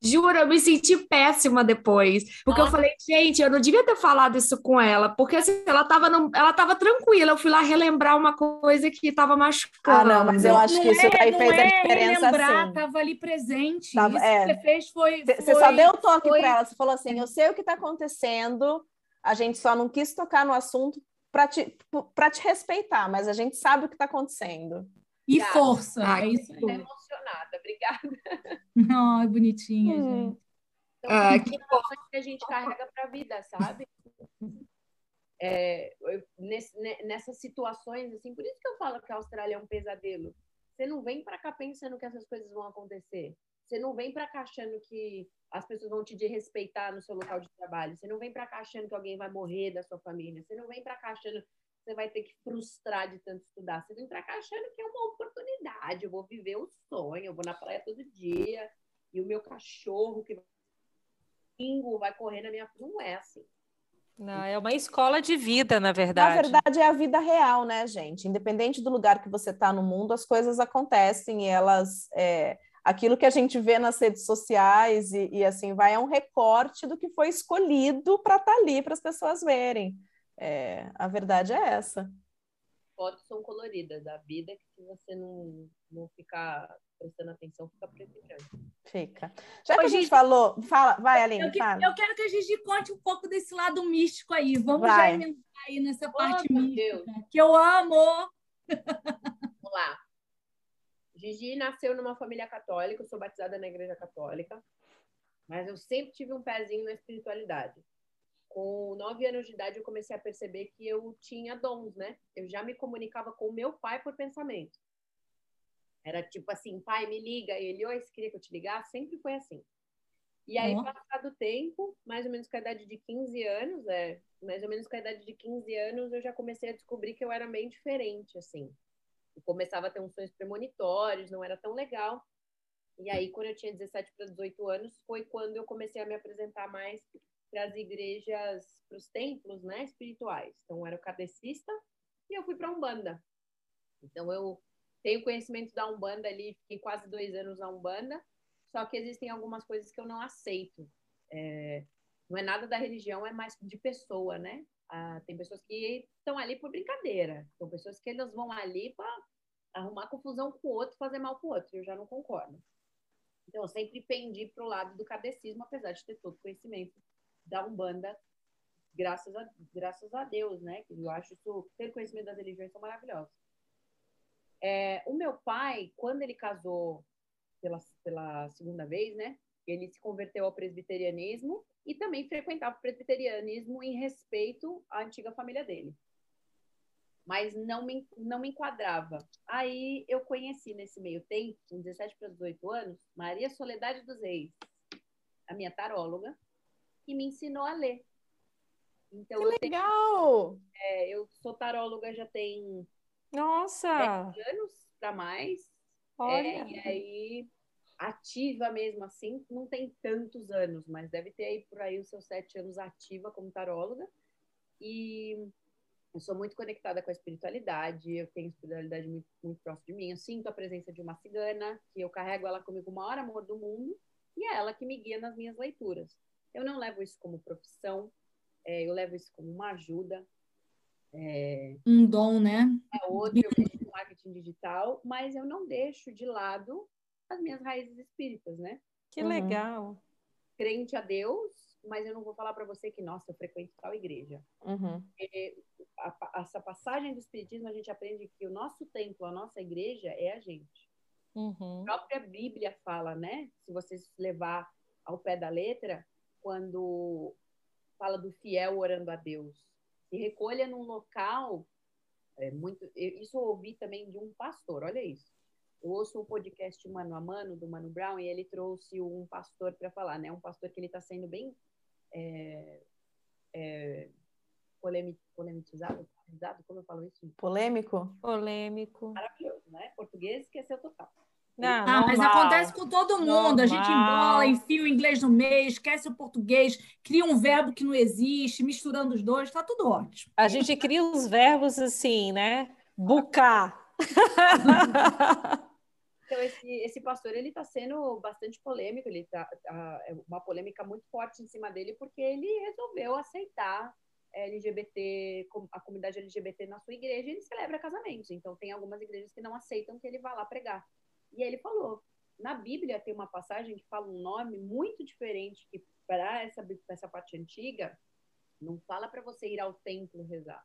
Speaker 6: Juro, eu me senti péssima depois. Porque eu
Speaker 5: Nossa.
Speaker 6: falei, gente, eu não devia ter falado isso com ela. Porque assim, ela tava, num- ela tava tranquila. Eu fui lá relembrar uma coisa que tava
Speaker 3: Ah,
Speaker 6: machucando.
Speaker 3: não, mas eu acho que isso
Speaker 2: é,
Speaker 3: daí fez a
Speaker 2: é
Speaker 3: diferença
Speaker 2: relembrar,
Speaker 3: sim.
Speaker 2: Tava ali presente.
Speaker 3: Tava-
Speaker 2: Isso
Speaker 3: é.
Speaker 2: que você fez foi.
Speaker 3: Você só deu o toque
Speaker 2: foi-
Speaker 3: para ela, você falou assim: eu sei o que está acontecendo, a gente só não quis tocar no assunto para te, pra te respeitar, mas a gente sabe o que está acontecendo.
Speaker 2: E
Speaker 5: Tá.
Speaker 2: força.
Speaker 6: Ah,
Speaker 2: é isso aí.
Speaker 5: Emocionada, obrigada.
Speaker 2: Ai, bonitinha,
Speaker 3: Hum.
Speaker 2: gente.
Speaker 5: Então,
Speaker 6: Ah, que
Speaker 5: informações que a gente carrega para a vida, sabe? É, eu- nesse- ne- nessas situações, assim, por isso que eu falo que a Austrália é um pesadelo. Você não vem para cá pensando que essas coisas vão acontecer. Você não vem para cá achando que as pessoas vão te desrespeitar no seu local de trabalho. Você não vem para cá achando que alguém vai morrer da sua família. Você não vem para cá achando que você vai ter que frustrar de tanto estudar. Você vem para cá achando que é uma oportunidade. Eu vou viver o sonho, eu vou na praia todo dia. E o meu cachorro que vai correr na minha não é assim.
Speaker 1: Não, é uma escola de vida, na
Speaker 3: Na
Speaker 1: verdade.
Speaker 3: verdade, é a vida real, né, gente? Independente do lugar que você está no mundo, as coisas acontecem e elas. é, aquilo que a gente vê nas redes sociais e, e assim vai é um recorte do que foi escolhido para estar ali para as pessoas verem. É, a verdade é essa.
Speaker 5: Fotos são coloridas. A vida que se você não, não ficar prestando atenção, fica preto e branco.
Speaker 3: Fica. Já que
Speaker 2: Ô,
Speaker 3: a gente
Speaker 2: Gigi,
Speaker 3: falou, fala, vai, Aline,
Speaker 2: Eu, que-
Speaker 3: fala.
Speaker 2: eu quero que a Gigi conte um pouco desse lado místico aí. Vamos
Speaker 3: Vai.
Speaker 2: já emendar aí nessa parte
Speaker 5: meu
Speaker 2: mística,
Speaker 5: Deus.
Speaker 2: que eu amo.
Speaker 5: Vamos lá. Gigi nasceu numa família católica, eu sou batizada na igreja católica, mas eu sempre tive um pezinho na espiritualidade. Com nove anos de idade, eu comecei a perceber que eu tinha dons, né? Eu já me comunicava com o meu pai por pensamento. Era tipo assim, pai, me liga. E ele, oi, queria que eu te ligasse? Sempre foi assim. E aí,
Speaker 2: Ó.
Speaker 5: passado o tempo, mais ou menos com a idade de 15 anos, é, mais ou menos com a idade de 15 anos, eu já comecei a descobrir que eu era meio diferente, assim. Eu começava a ter uns sonhos premonitórios, não era tão legal. E aí, quando eu tinha 17 para 18 anos, foi quando eu comecei a me apresentar mais para as igrejas, para os templos, né, espirituais. Então, eu era kardecista e eu fui para Umbanda. Então, eu tenho conhecimento da Umbanda ali, fiquei quase dois anos na Umbanda, só que existem algumas coisas que eu não aceito. É, não é nada da religião, é mais de pessoa, né? Ah, tem pessoas que estão ali por brincadeira. Tem pessoas que elas vão ali para arrumar confusão com o outro, fazer mal com o outro. Eu já não concordo. Então, eu sempre pendi para o lado do kardecismo, apesar de ter todo conhecimento da Umbanda, graças a, graças a Deus, né? Que Eu acho isso, ter conhecimento das religiões são maravilhosos. É, o meu pai, quando ele casou pela, pela segunda vez, né? Ele se converteu ao presbiterianismo e também frequentava o presbiterianismo em respeito à antiga família dele. Mas não me, não me enquadrava. Aí eu conheci nesse meio tempo, com 17 para 18 anos, Maria Soledade dos Reis, a minha taróloga, que me ensinou a ler. Então,
Speaker 3: Que
Speaker 5: eu, tenho-
Speaker 3: legal!
Speaker 5: é, eu sou taróloga já tem
Speaker 1: Nossa,
Speaker 5: anos para mais.
Speaker 1: olha.
Speaker 5: É, e aí, ativa mesmo assim, não tem tantos anos, mas deve ter aí por aí os seus sete anos ativa como taróloga. E eu sou muito conectada com a espiritualidade, eu tenho espiritualidade muito, muito próxima de mim. Eu sinto a presença de uma cigana, que eu carrego ela comigo o maior amor do mundo, e é ela que me guia nas minhas leituras. Eu não levo isso como profissão, é, eu levo isso como uma ajuda. É,
Speaker 2: Um dom, né?
Speaker 5: é outro, eu com marketing digital, mas eu não deixo de lado as minhas raízes espíritas, né?
Speaker 1: Que
Speaker 3: Uhum.
Speaker 1: legal.
Speaker 5: Crente a Deus, mas eu não vou falar para você que, nossa, eu frequento tal igreja.
Speaker 3: Uhum.
Speaker 5: A pa- essa passagem do espiritismo, a gente aprende que o nosso templo, a nossa igreja, é a gente.
Speaker 1: Uhum.
Speaker 5: A própria Bíblia fala, né? Se você se levar ao pé da letra, quando fala do fiel orando a Deus. Se recolha num local, é muito. Isso eu ouvi também de um pastor, olha isso. Eu ouço um podcast Mano a Mano, do Mano Brown, e ele trouxe um pastor para falar, né? Um pastor que ele está sendo bem é, é, polemi- polemizado, polemizado, como eu falo isso?
Speaker 3: Polêmico?
Speaker 1: Polêmico.
Speaker 5: Maravilhoso, né? Português esqueceu total.
Speaker 1: Não,
Speaker 2: Ah, mas
Speaker 1: normal.
Speaker 2: acontece com todo mundo. A gente
Speaker 1: Normal.
Speaker 2: embola, enfia o inglês no meio, esquece o português, cria um verbo que não existe, misturando os dois, tá tudo ótimo.
Speaker 1: A gente cria os verbos assim, né? Bucar.
Speaker 5: Então, esse, esse pastor, ele está sendo bastante polêmico, ele tá, tá- é uma polêmica muito forte em cima dele, porque ele resolveu aceitar LGBT, com- a comunidade LGBT na sua igreja, e ele celebra casamentos. Então, tem algumas igrejas que não aceitam que ele vá lá pregar. E aí ele falou, na Bíblia tem uma passagem que fala um nome muito diferente, que para essa, essa parte antiga, não fala para você ir ao templo rezar.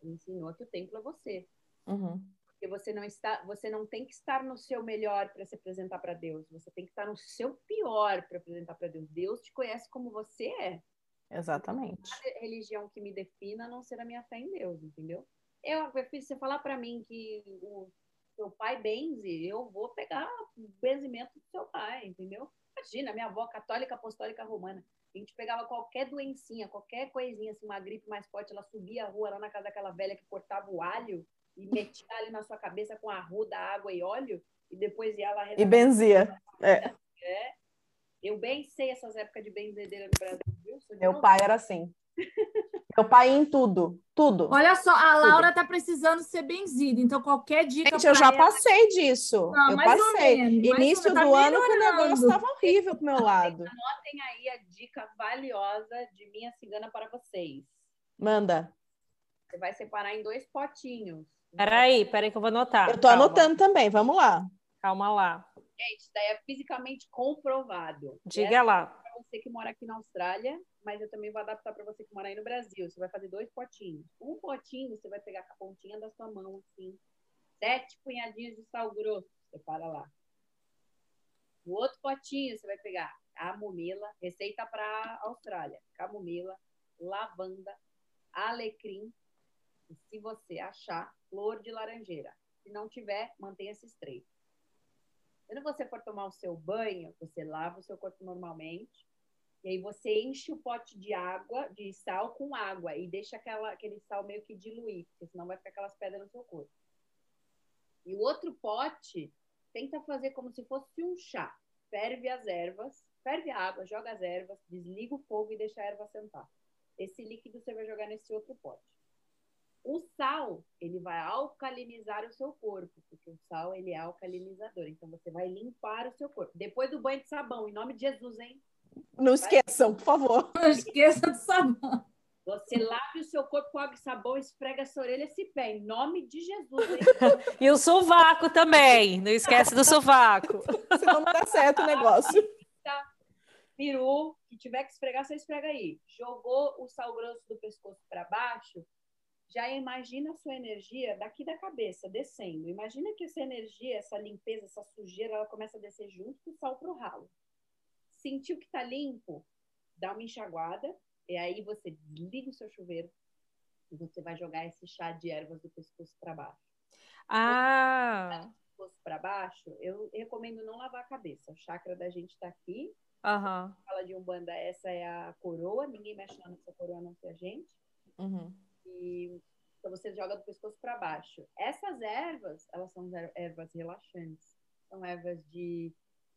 Speaker 5: Ele ensinou que o templo é você
Speaker 3: Uhum.
Speaker 5: porque você não está, você não tem que estar no seu melhor para se apresentar para Deus, você tem que estar no seu pior para apresentar para Deus. Deus te conhece como você é.
Speaker 3: Exatamente.
Speaker 5: A religião que me defina a não ser a minha fé em Deus, entendeu? Eu, eu fiz você falar para mim que o seu pai benze, eu vou pegar o benzimento do seu pai, entendeu? Imagina, minha avó católica apostólica romana, a gente pegava qualquer doencinha, qualquer coisinha, assim, uma gripe mais forte, ela subia a rua lá na casa daquela velha que cortava o alho e metia ali na sua cabeça com arruda, água e óleo, e depois ia lá
Speaker 3: E benzia. É,
Speaker 5: Eu bem sei essas épocas de benzedeira no Brasil,
Speaker 3: meu pai era assim. Meu pai em tudo, tudo.
Speaker 2: Olha só, a Laura tá precisando ser benzida, então qualquer dica
Speaker 3: Gente, eu
Speaker 2: pra
Speaker 3: já
Speaker 2: ela-
Speaker 3: passei disso.
Speaker 2: Não,
Speaker 3: eu passei.
Speaker 2: menos,
Speaker 3: Início
Speaker 2: tá
Speaker 3: do ano que o negócio estava horrível pro meu lado.
Speaker 5: Tem aí a dica valiosa de minha cigana para vocês.
Speaker 3: Manda.
Speaker 5: Você vai separar em dois potinhos.
Speaker 1: Peraí, peraí que eu vou anotar.
Speaker 3: Eu tô
Speaker 1: Calma,
Speaker 3: anotando também, vamos lá.
Speaker 1: Calma lá.
Speaker 5: Gente, isso daí é fisicamente comprovado.
Speaker 1: Diga lá.
Speaker 5: para você que mora aqui na Austrália, mas eu também vou adaptar para você que mora aí no Brasil. Você vai fazer dois potinhos. Um potinho você vai pegar com a pontinha da sua mão, assim. Sete punhadinhos de sal grosso. Separa lá. O outro potinho você vai pegar camomila, receita para Austrália. Camomila, lavanda, alecrim. E se você achar, flor de laranjeira. Se não tiver, mantenha esses três. Quando você for tomar o seu banho, você lava o seu corpo normalmente. E aí você enche o pote de água, de sal com água e deixa aquela, aquele sal meio que diluir, porque senão vai ficar aquelas pedras no seu corpo. E o outro pote, tenta fazer como se fosse um chá. Ferve as ervas, ferve a água, joga as ervas, desliga o fogo e deixa a erva sentar. Esse líquido você vai jogar nesse outro pote. O sal, ele vai alcalinizar o seu corpo, porque o sal, ele é alcalinizador. Então, você vai limpar o seu corpo. Depois do banho de sabão, em nome de Jesus, hein?
Speaker 3: Não esqueçam, por favor.
Speaker 2: Não esqueça do sabão.
Speaker 5: Você lave o seu corpo com água e sabão, esfrega essa orelha, esse pé, em nome de Jesus, hein?
Speaker 1: E o sovaco também. Não esquece do sovaco.
Speaker 3: Senão não dá certo o negócio.
Speaker 5: Peru, que tiver que esfregar, você esfrega aí. Jogou o sal grosso do pescoço para baixo, já imagina a sua energia daqui da cabeça, descendo. Imagina que essa energia, essa limpeza, essa sujeira, ela começa a descer junto com o sal pro ralo. Sentiu que tá limpo? Dá uma enxaguada, e aí você desliga o seu chuveiro e você vai jogar esse chá de ervas do pescoço para baixo.
Speaker 1: Ah,
Speaker 5: pescoço para baixo, eu recomendo não lavar a cabeça. O chakra da gente está aqui
Speaker 1: Aham.
Speaker 5: Fala de Umbanda, essa é a coroa, ninguém mexe na nossa coroa, não ser a gente.
Speaker 3: Uhum.
Speaker 5: E então você joga do pescoço para baixo. Essas ervas, elas são er- ervas relaxantes. São ervas de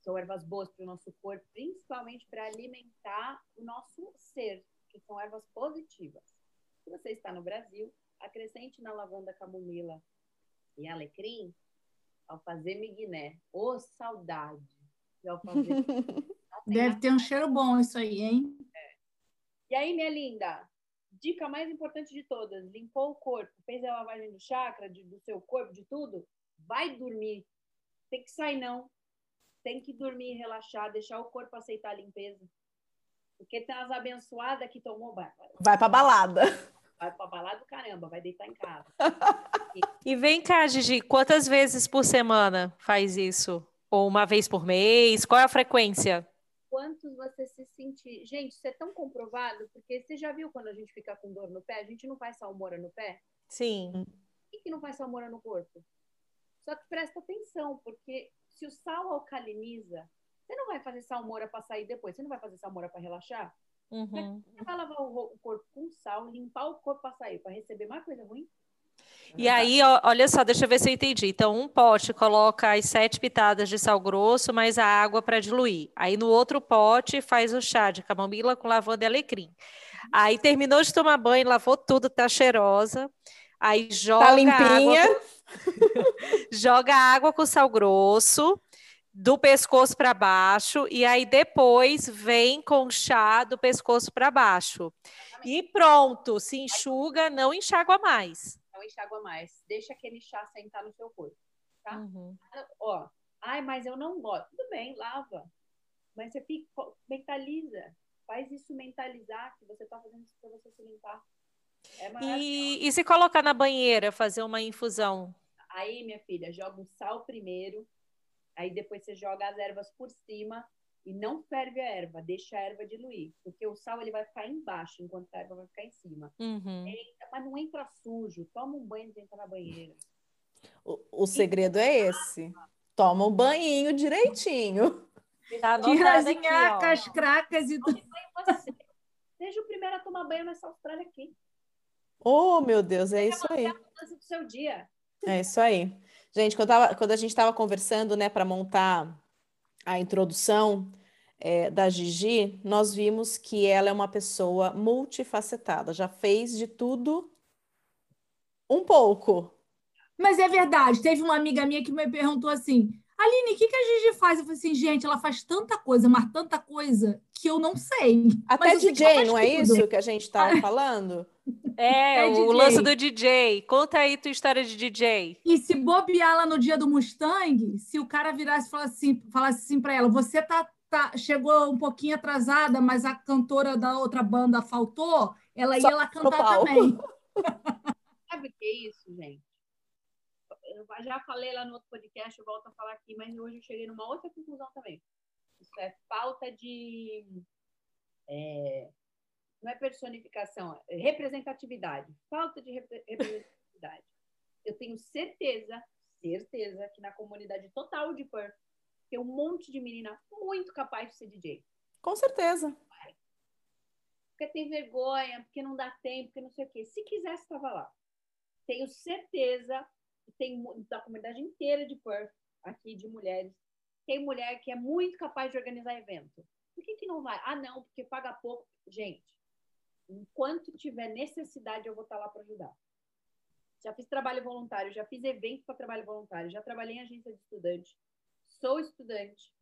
Speaker 5: são ervas boas para o nosso corpo, principalmente para alimentar o nosso ser, que são ervas positivas. Se você está no Brasil, acrescente na lavanda camomila e alecrim alfazema e guiné. Ô, saudade de alfazema.
Speaker 2: Deve ter um cheiro bom isso aí, hein?
Speaker 5: E aí, minha linda, dica mais importante de todas: limpou o corpo, fez a lavagem do chakra, de- do seu corpo, de tudo, vai dormir. Tem que sair, não. Tem que dormir, relaxar, deixar o corpo aceitar a limpeza. Porque tem umas abençoadas que tomou banho.
Speaker 3: Vai pra balada.
Speaker 5: Vai pra balada do caramba, vai deitar em casa.
Speaker 1: E vem cá, Gigi, quantas vezes por semana faz isso? Ou uma vez por mês? Qual é a frequência?
Speaker 5: Quantos você se sentir. Gente, isso é tão comprovado, porque você já viu quando a gente fica com dor no pé? A gente não faz salmoura no pé?
Speaker 1: Sim.
Speaker 5: Por que, que não faz salmoura no corpo? Só que presta atenção, porque se o sal alcaliniza, você não vai fazer salmoura para sair depois, você não vai fazer salmoura para relaxar?
Speaker 1: Uhum.
Speaker 5: Você vai lavar o, corpo com sal, limpar o corpo para sair, para receber mais coisa ruim?
Speaker 1: E aí, olha só, deixa eu ver se eu entendi. Então, um pote coloca as sete pitadas de sal grosso, mais a água para diluir. Aí, no outro pote, faz o chá de camomila com lavanda e alecrim. Aí, terminou de tomar banho, lavou tudo, tá cheirosa. Aí, joga
Speaker 3: Tá
Speaker 1: água
Speaker 3: limpinha.
Speaker 1: joga água com sal grosso do pescoço para baixo e aí depois vem com chá do pescoço para baixo. E pronto, se enxuga, não enxágua mais.
Speaker 5: Não enxágua mais. Deixa aquele chá sentar no seu corpo. Tá?
Speaker 1: Uhum.
Speaker 5: Ó, ai, mas eu não gosto. Tudo bem, lava. Mas você fica, mentaliza. Faz isso mentalizar que você tá fazendo isso para você se limpar. É.
Speaker 1: E, e se colocar na banheira, fazer uma infusão?
Speaker 5: Aí, minha filha, joga o sal primeiro, aí depois você joga as ervas por cima e não ferve a erva, deixa a erva diluir, porque o sal ele vai ficar embaixo enquanto a erva vai ficar em cima.
Speaker 1: Uhum.
Speaker 5: Mas não entra sujo, toma um banho de entrar na banheira.
Speaker 3: O, o segredo é esse. Toma um banhinho direitinho.
Speaker 1: Tá
Speaker 2: Tira as
Speaker 1: ó.
Speaker 2: nhacas, cracas e tudo.
Speaker 5: Seja o primeiro a tomar banho nessa Austrália aqui.
Speaker 3: Oh, meu Deus, é isso aí.
Speaker 5: É a mudança do seu dia.
Speaker 3: É isso aí. Gente, quando, tava- quando a gente estava conversando, né, para montar a introdução é, da Gigi, nós vimos que ela é uma pessoa multifacetada, já fez de tudo um pouco.
Speaker 2: Mas é verdade, teve uma amiga minha que me perguntou assim: Aline, o que, que a Gigi faz? Eu falei assim, gente, ela faz tanta coisa, mas tanta coisa que eu não sei.
Speaker 3: Até
Speaker 2: Mas sei
Speaker 3: DJ,
Speaker 2: faz
Speaker 3: não é
Speaker 2: tudo.
Speaker 3: isso que a gente estava falando?
Speaker 1: É,
Speaker 2: É
Speaker 1: o
Speaker 2: DJ.
Speaker 1: lance do DJ. Conta aí tua história de DJ.
Speaker 2: E se bobear lá no dia do Mustang, se o cara virasse e falasse assim, falasse assim para ela, você tá, tá- chegou um pouquinho atrasada, mas a cantora da outra banda faltou, ela
Speaker 3: Só
Speaker 2: ia lá cantar também.
Speaker 5: Sabe o que é isso, gente? Já falei lá no outro podcast, eu volto a falar aqui, mas hoje eu cheguei numa outra conclusão também. Isso é falta de. é, não é personificação, é representatividade. Falta de repre- representatividade. Eu tenho certeza, certeza, que na comunidade total de Perth tem um monte de menina muito capaz de ser DJ.
Speaker 3: Com certeza.
Speaker 5: porque tem vergonha, porque não dá tempo, porque não sei o quê. Se quisesse, estava lá. Tenho certeza tem da comunidade inteira de Perth, aqui de mulheres, tem mulher que é muito capaz de organizar evento. Por que, que não vai? Ah, não, porque paga pouco. Gente, enquanto tiver necessidade, eu vou estar lá para ajudar. Já fiz trabalho voluntário, já fiz evento para trabalho voluntário, já trabalhei em agência de estudante, sou estudante,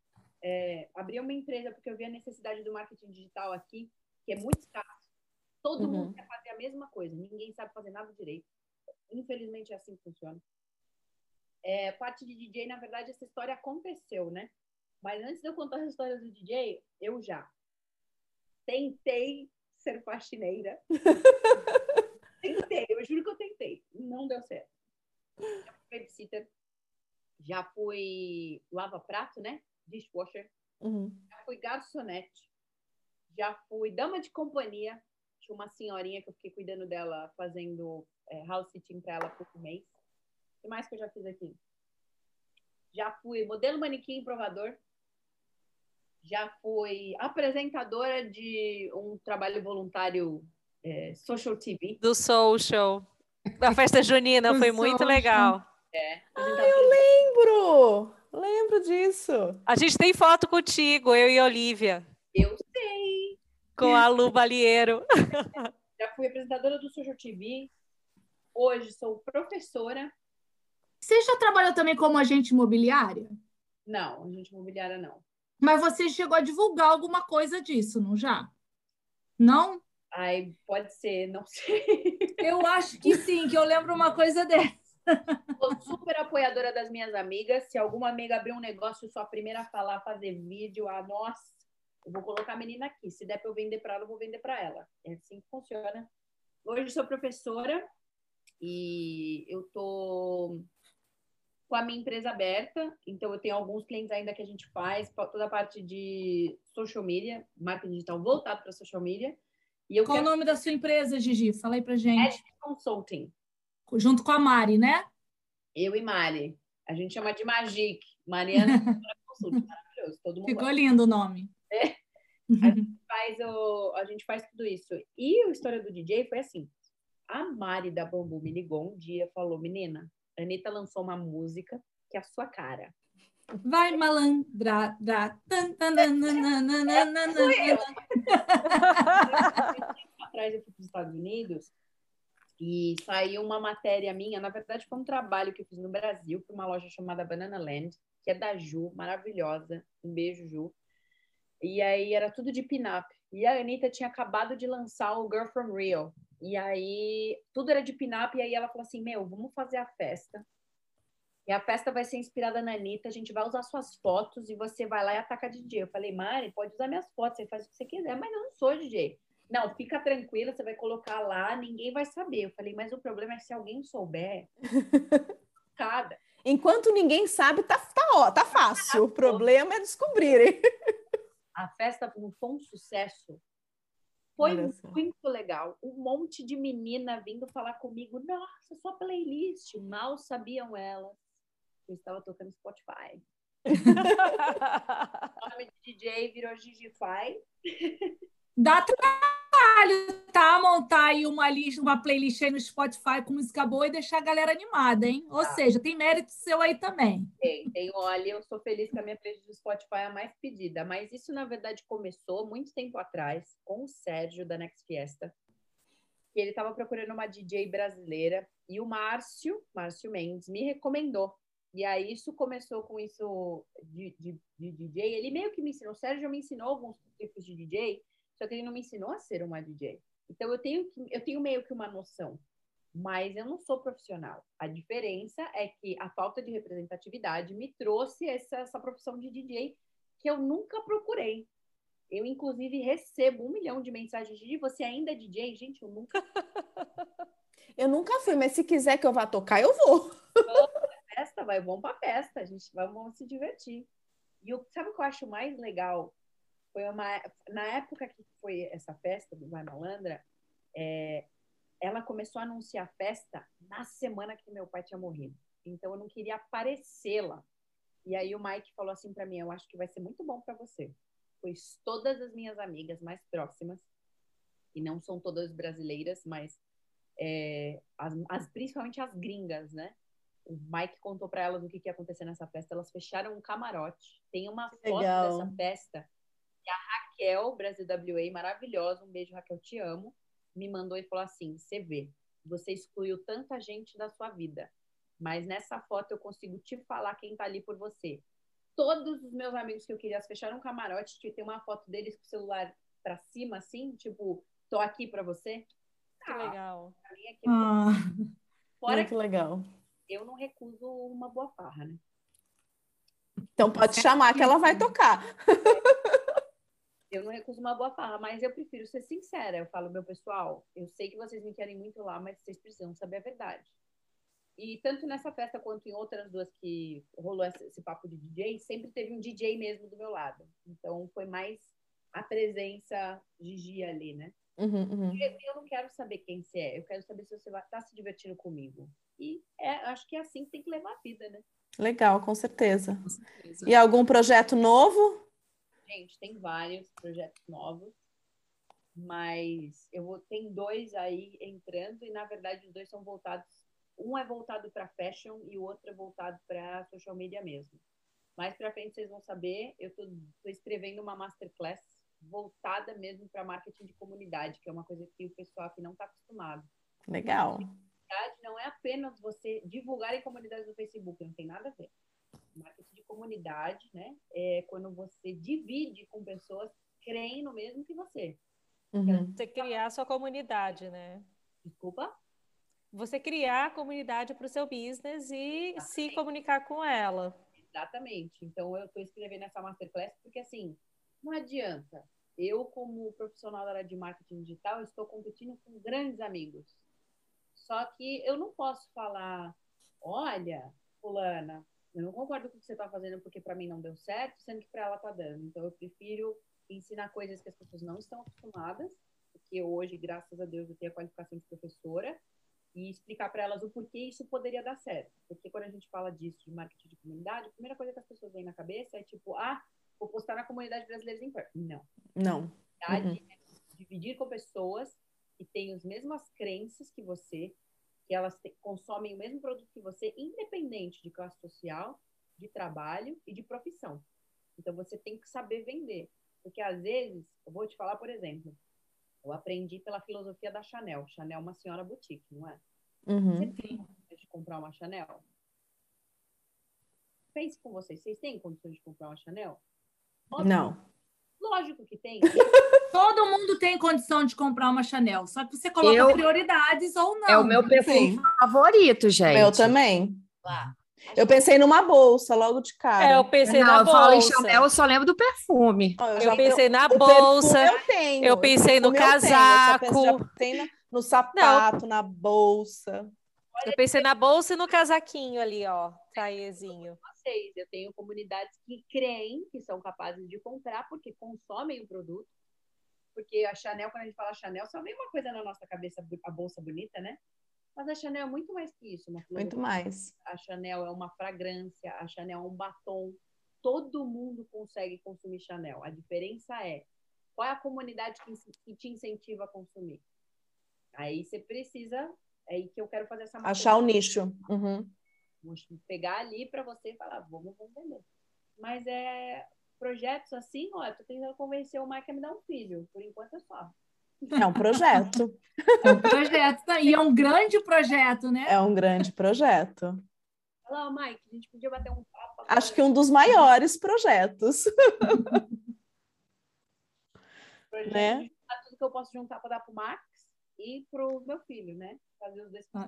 Speaker 5: é, abri uma empresa porque eu vi a necessidade do marketing digital aqui, que é muito escasso. Todo
Speaker 3: Uhum.
Speaker 5: mundo quer fazer a mesma coisa, ninguém sabe fazer nada direito. Infelizmente é assim que funciona. É, parte de DJ, na verdade, essa história aconteceu, né? Mas antes de eu contar a história do DJ, eu já tentei ser faxineira. tentei, eu juro que eu tentei. Não deu certo. Já fui babysitter, já fui lava-prato, né? Dishwasher
Speaker 3: Uhum.
Speaker 5: já fui garçonete, já fui dama de companhia. Tinha uma senhorinha que eu fiquei cuidando dela, fazendo é, house sitting para ela por um mês. O que mais que eu já fiz aqui? Já fui modelo manequim e provador. já fui apresentadora de um trabalho voluntário é, Social TV.
Speaker 1: Do Social. Da festa junina, foi muito
Speaker 2: Social.
Speaker 1: legal.
Speaker 5: É,
Speaker 3: Lembro! Lembro disso.
Speaker 1: A gente tem foto contigo, eu e Olivia,
Speaker 5: Eu sei.
Speaker 1: com a Lu Balieiro.
Speaker 5: Já fui apresentadora do Social TV. Hoje sou professora.
Speaker 2: Você já trabalhou também como agente imobiliária?
Speaker 5: Não, agente imobiliária não.
Speaker 2: Mas você chegou a divulgar alguma coisa disso, não já? Não?
Speaker 5: Ai, pode ser, não sei.
Speaker 2: Eu acho que sim, que eu lembro uma coisa dessa.
Speaker 5: Sou super apoiadora das minhas amigas. Se alguma amiga abrir um negócio, eu sou a primeira a falar, fazer vídeo. Ah, nossa, eu vou colocar a menina aqui. Se der para eu vender para ela, eu vou vender para ela. É assim que funciona. Hoje eu sou professora e eu tô com a minha empresa aberta. Então eu tenho alguns clientes ainda que a gente faz toda a parte de social media, marketing digital voltado para social media. E eu
Speaker 2: Qual o
Speaker 5: quero
Speaker 2: nome da sua empresa, Gigi? Fala aí pra gente.
Speaker 5: consulting.
Speaker 2: Junto com a Mari, né?
Speaker 5: Eu e Mari. A gente chama de Magic. Mariana Consulting. Maravilhoso. Todo mundo
Speaker 2: Ficou lindo o nome.
Speaker 5: É. faz o, a gente faz tudo isso. E a história do DJ foi assim. A Mari da Bambu me ligou um dia e falou: Menina, a Anitta lançou uma música que é a sua cara.
Speaker 2: Vai malandra. Tan, tan, tan, nan, nan, nan, nan, nan.
Speaker 5: atrás eu fui para os Estados Unidos e saiu uma matéria minha. Na verdade, foi um trabalho que eu fiz no Brasil para uma loja chamada Banana Land, que é da Ju, maravilhosa. Um beijo, Ju. E aí era tudo de pin-up. E a Anitta tinha acabado de lançar o Girl From Rio. E aí tudo era de pin-up. E aí ela falou assim: Meu, vamos fazer a festa. E a festa vai ser inspirada na Anitta. A gente vai usar suas fotos e você vai lá e ataca DJ. Eu falei, Mari, pode usar minhas fotos, você faz o que você quiser, mas eu não sou DJ. Não, fica tranquila, você vai colocar lá, ninguém vai saber. Eu falei, mas o problema é que se alguém souber, cada.
Speaker 3: Enquanto ninguém sabe, tá, tá, ó, tá fácil. O problema é descobrirem.
Speaker 5: A festa foi um sucesso. Foi muito legal. Um monte de menina vindo falar comigo. Nossa, sua playlist. Mal sabiam elas. Eu estava tocando Spotify. O nome de DJ virou Gigify.
Speaker 2: Dá trabalho, tá? Montar aí uma lista, uma playlist aí no Spotify com música boa e deixar a galera animada, hein? Ou
Speaker 5: Tá.
Speaker 2: seja, tem mérito seu aí também.
Speaker 5: Tem, tem, olha, eu sou feliz que a minha playlist do Spotify é a mais pedida, mas isso na verdade começou muito tempo atrás com o Sérgio da Next Fiesta. Que ele estava procurando uma DJ brasileira e o Márcio, Márcio Mendes, me recomendou. E aí isso começou com isso de, de, de DJ. Ele meio que me ensinou, o Sérgio me ensinou alguns tipos de DJ, só que ele não me ensinou a ser uma DJ. Então eu tenho, que- eu tenho meio que uma noção mas eu não sou profissional. A diferença é que a falta de representatividade me trouxe essa, essa profissão de DJ que eu nunca procurei. Eu, inclusive, recebo um milhão de mensagens de você ainda é DJ? Gente, eu nunca
Speaker 3: Eu nunca fui, mas se quiser que eu vá tocar, eu vou.
Speaker 5: festa, vai bom pra festa, a gente vai vamos se divertir. E o, sabe o que eu acho mais legal? Foi uma, na época que foi essa festa do Vai Malandra, é, ela começou a anunciar a festa na semana que meu pai tinha morrido. Então eu não queria aparecer lá. E aí o Mike falou assim pra mim, eu acho que vai ser muito bom pra você, pois todas as minhas amigas mais próximas, e não são todas brasileiras, mas é, as, as- principalmente as gringas, né? O Mike contou pra elas o que, que ia acontecer nessa festa. Elas fecharam um camarote. Tem uma
Speaker 3: Que
Speaker 5: foto
Speaker 3: legal.
Speaker 5: dessa festa. E Raquel, Brasil WA, maravilhosa, um beijo, Raquel, te amo, me mandou e falou assim: você vê, você excluiu tanta gente da sua vida, mas nessa foto eu consigo te falar quem tá ali por você. Todos os meus amigos que eu queria fecharam um camarote, tinha tem uma foto deles com o celular pra cima, assim, tipo, tô aqui pra você.
Speaker 1: Que
Speaker 5: Ah,
Speaker 1: legal.
Speaker 5: é que-
Speaker 2: Ah,
Speaker 5: Fora
Speaker 3: Muito
Speaker 5: que
Speaker 3: legal.
Speaker 5: eu não recuso uma boa farra, né?
Speaker 3: Então pode chamar que ela vai tocar.
Speaker 5: Eu não recuso uma boa farra, mas eu prefiro ser sincera. Eu falo, meu pessoal, eu sei que vocês me querem muito lá, mas vocês precisam saber a verdade. E tanto nessa festa quanto em outras duas que rolou esse, papo de DJ, sempre teve um DJ mesmo do meu lado. Então foi mais a presença Gigi ali, né?
Speaker 3: Uhum, uhum.
Speaker 5: E Eu não quero saber quem você é, eu quero saber se você estar se divertindo comigo. E é, acho que é assim que tem que levar a vida, né?
Speaker 3: Legal, com certeza.
Speaker 2: com certeza.
Speaker 3: E algum projeto novo?
Speaker 5: Gente, tem vários projetos novos, mas eu vou tem dois aí entrando e na verdade os dois são voltados, um é voltado para fashion e o outro é voltado para social media mesmo. Mais para frente vocês vão saber, eu tô, tô escrevendo uma masterclass voltada mesmo para marketing de comunidade, que é uma coisa que o pessoal aqui não está acostumado.
Speaker 3: Legal.
Speaker 5: Não é apenas você divulgar em comunidades do Facebook, não tem nada a ver. Marketing de comunidade, né? É quando você divide com pessoas que creem no mesmo que você.
Speaker 1: Uhum. Você criar a sua comunidade, né?
Speaker 5: Desculpa?
Speaker 1: Você criar a comunidade para o seu business e Exatamente. se comunicar com ela.
Speaker 5: Exatamente. Então, eu estou escrevendo essa masterclass porque, assim, não adianta. Eu, como profissional da área de marketing digital, estou competindo com grandes amigos. Só que eu não posso falar, olha, fulana, eu não concordo com o que você está fazendo porque para mim não deu certo, sendo que para ela está dando. Então, eu prefiro ensinar coisas que as pessoas não estão acostumadas, porque hoje, graças a Deus, eu tenho a qualificação de professora, e explicar para elas o porquê isso poderia dar certo. Porque quando a gente fala disso, de marketing de comunidade, a primeira coisa que as pessoas veem na cabeça é tipo, ah, vou postar na comunidade brasileira em perto. Não.
Speaker 3: Não.
Speaker 5: Uhum. É dividir com pessoas que têm as mesmas crenças que você, que elas te, consomem o mesmo produto que você, independente de classe social, de trabalho e de profissão. Então você tem que saber vender. Porque às vezes, eu vou te falar, por exemplo, eu aprendi pela filosofia da Chanel. Chanel é uma senhora boutique, não é?
Speaker 3: Uhum.
Speaker 5: Você tem condições de comprar uma Chanel? Pense com vocês, vocês têm condições de comprar uma Chanel?
Speaker 3: Óbvio. Não.
Speaker 5: Lógico que tem.
Speaker 2: Todo mundo tem condição de comprar uma Chanel, só que você coloca eu... prioridades ou não.
Speaker 6: É o meu perfume favorito, gente.
Speaker 3: Eu também. Lá. Eu pensei numa bolsa logo de cara.
Speaker 1: É, eu pensei não, na
Speaker 6: eu
Speaker 1: bolsa.
Speaker 6: Eu falo em Chanel, eu só lembro do perfume.
Speaker 1: Oh, eu, eu pensei na bolsa.
Speaker 3: Eu tenho.
Speaker 1: Eu pensei no casaco. Eu
Speaker 3: tenho, no sapato, não. na bolsa.
Speaker 1: Eu pensei na bolsa e no casaquinho ali, ó, taiezinho.
Speaker 5: Vocês, eu tenho comunidades que creem que são capazes de comprar porque consomem o produto. Porque a Chanel, quando a gente fala Chanel, só vem uma coisa na nossa cabeça, a bolsa bonita, né? Mas a Chanel é muito mais que isso.
Speaker 3: muito mais.
Speaker 5: A Chanel é uma fragrância, a Chanel é um batom. Todo mundo consegue consumir Chanel. A diferença é qual é a comunidade que, te incentiva a consumir. Aí você precisa, é aí que eu quero fazer essa
Speaker 3: Achar o nicho. Uhum.
Speaker 5: Pegar ali para você e falar, vamos, vamos vender. Mas é projetos assim, ó, eu tô tentando convencer o Mike a me dar um filho. Por enquanto é só.
Speaker 3: É um projeto.
Speaker 2: É um projeto, tá? e é um grande projeto, né?
Speaker 3: É um grande projeto.
Speaker 5: Olá, Mike, a gente podia bater um papo.
Speaker 3: Acho que um dos maiores projetos.
Speaker 5: projeto né? Tudo que eu posso juntar para dar para o Max e para o meu filho, né? Fazer os dois ah.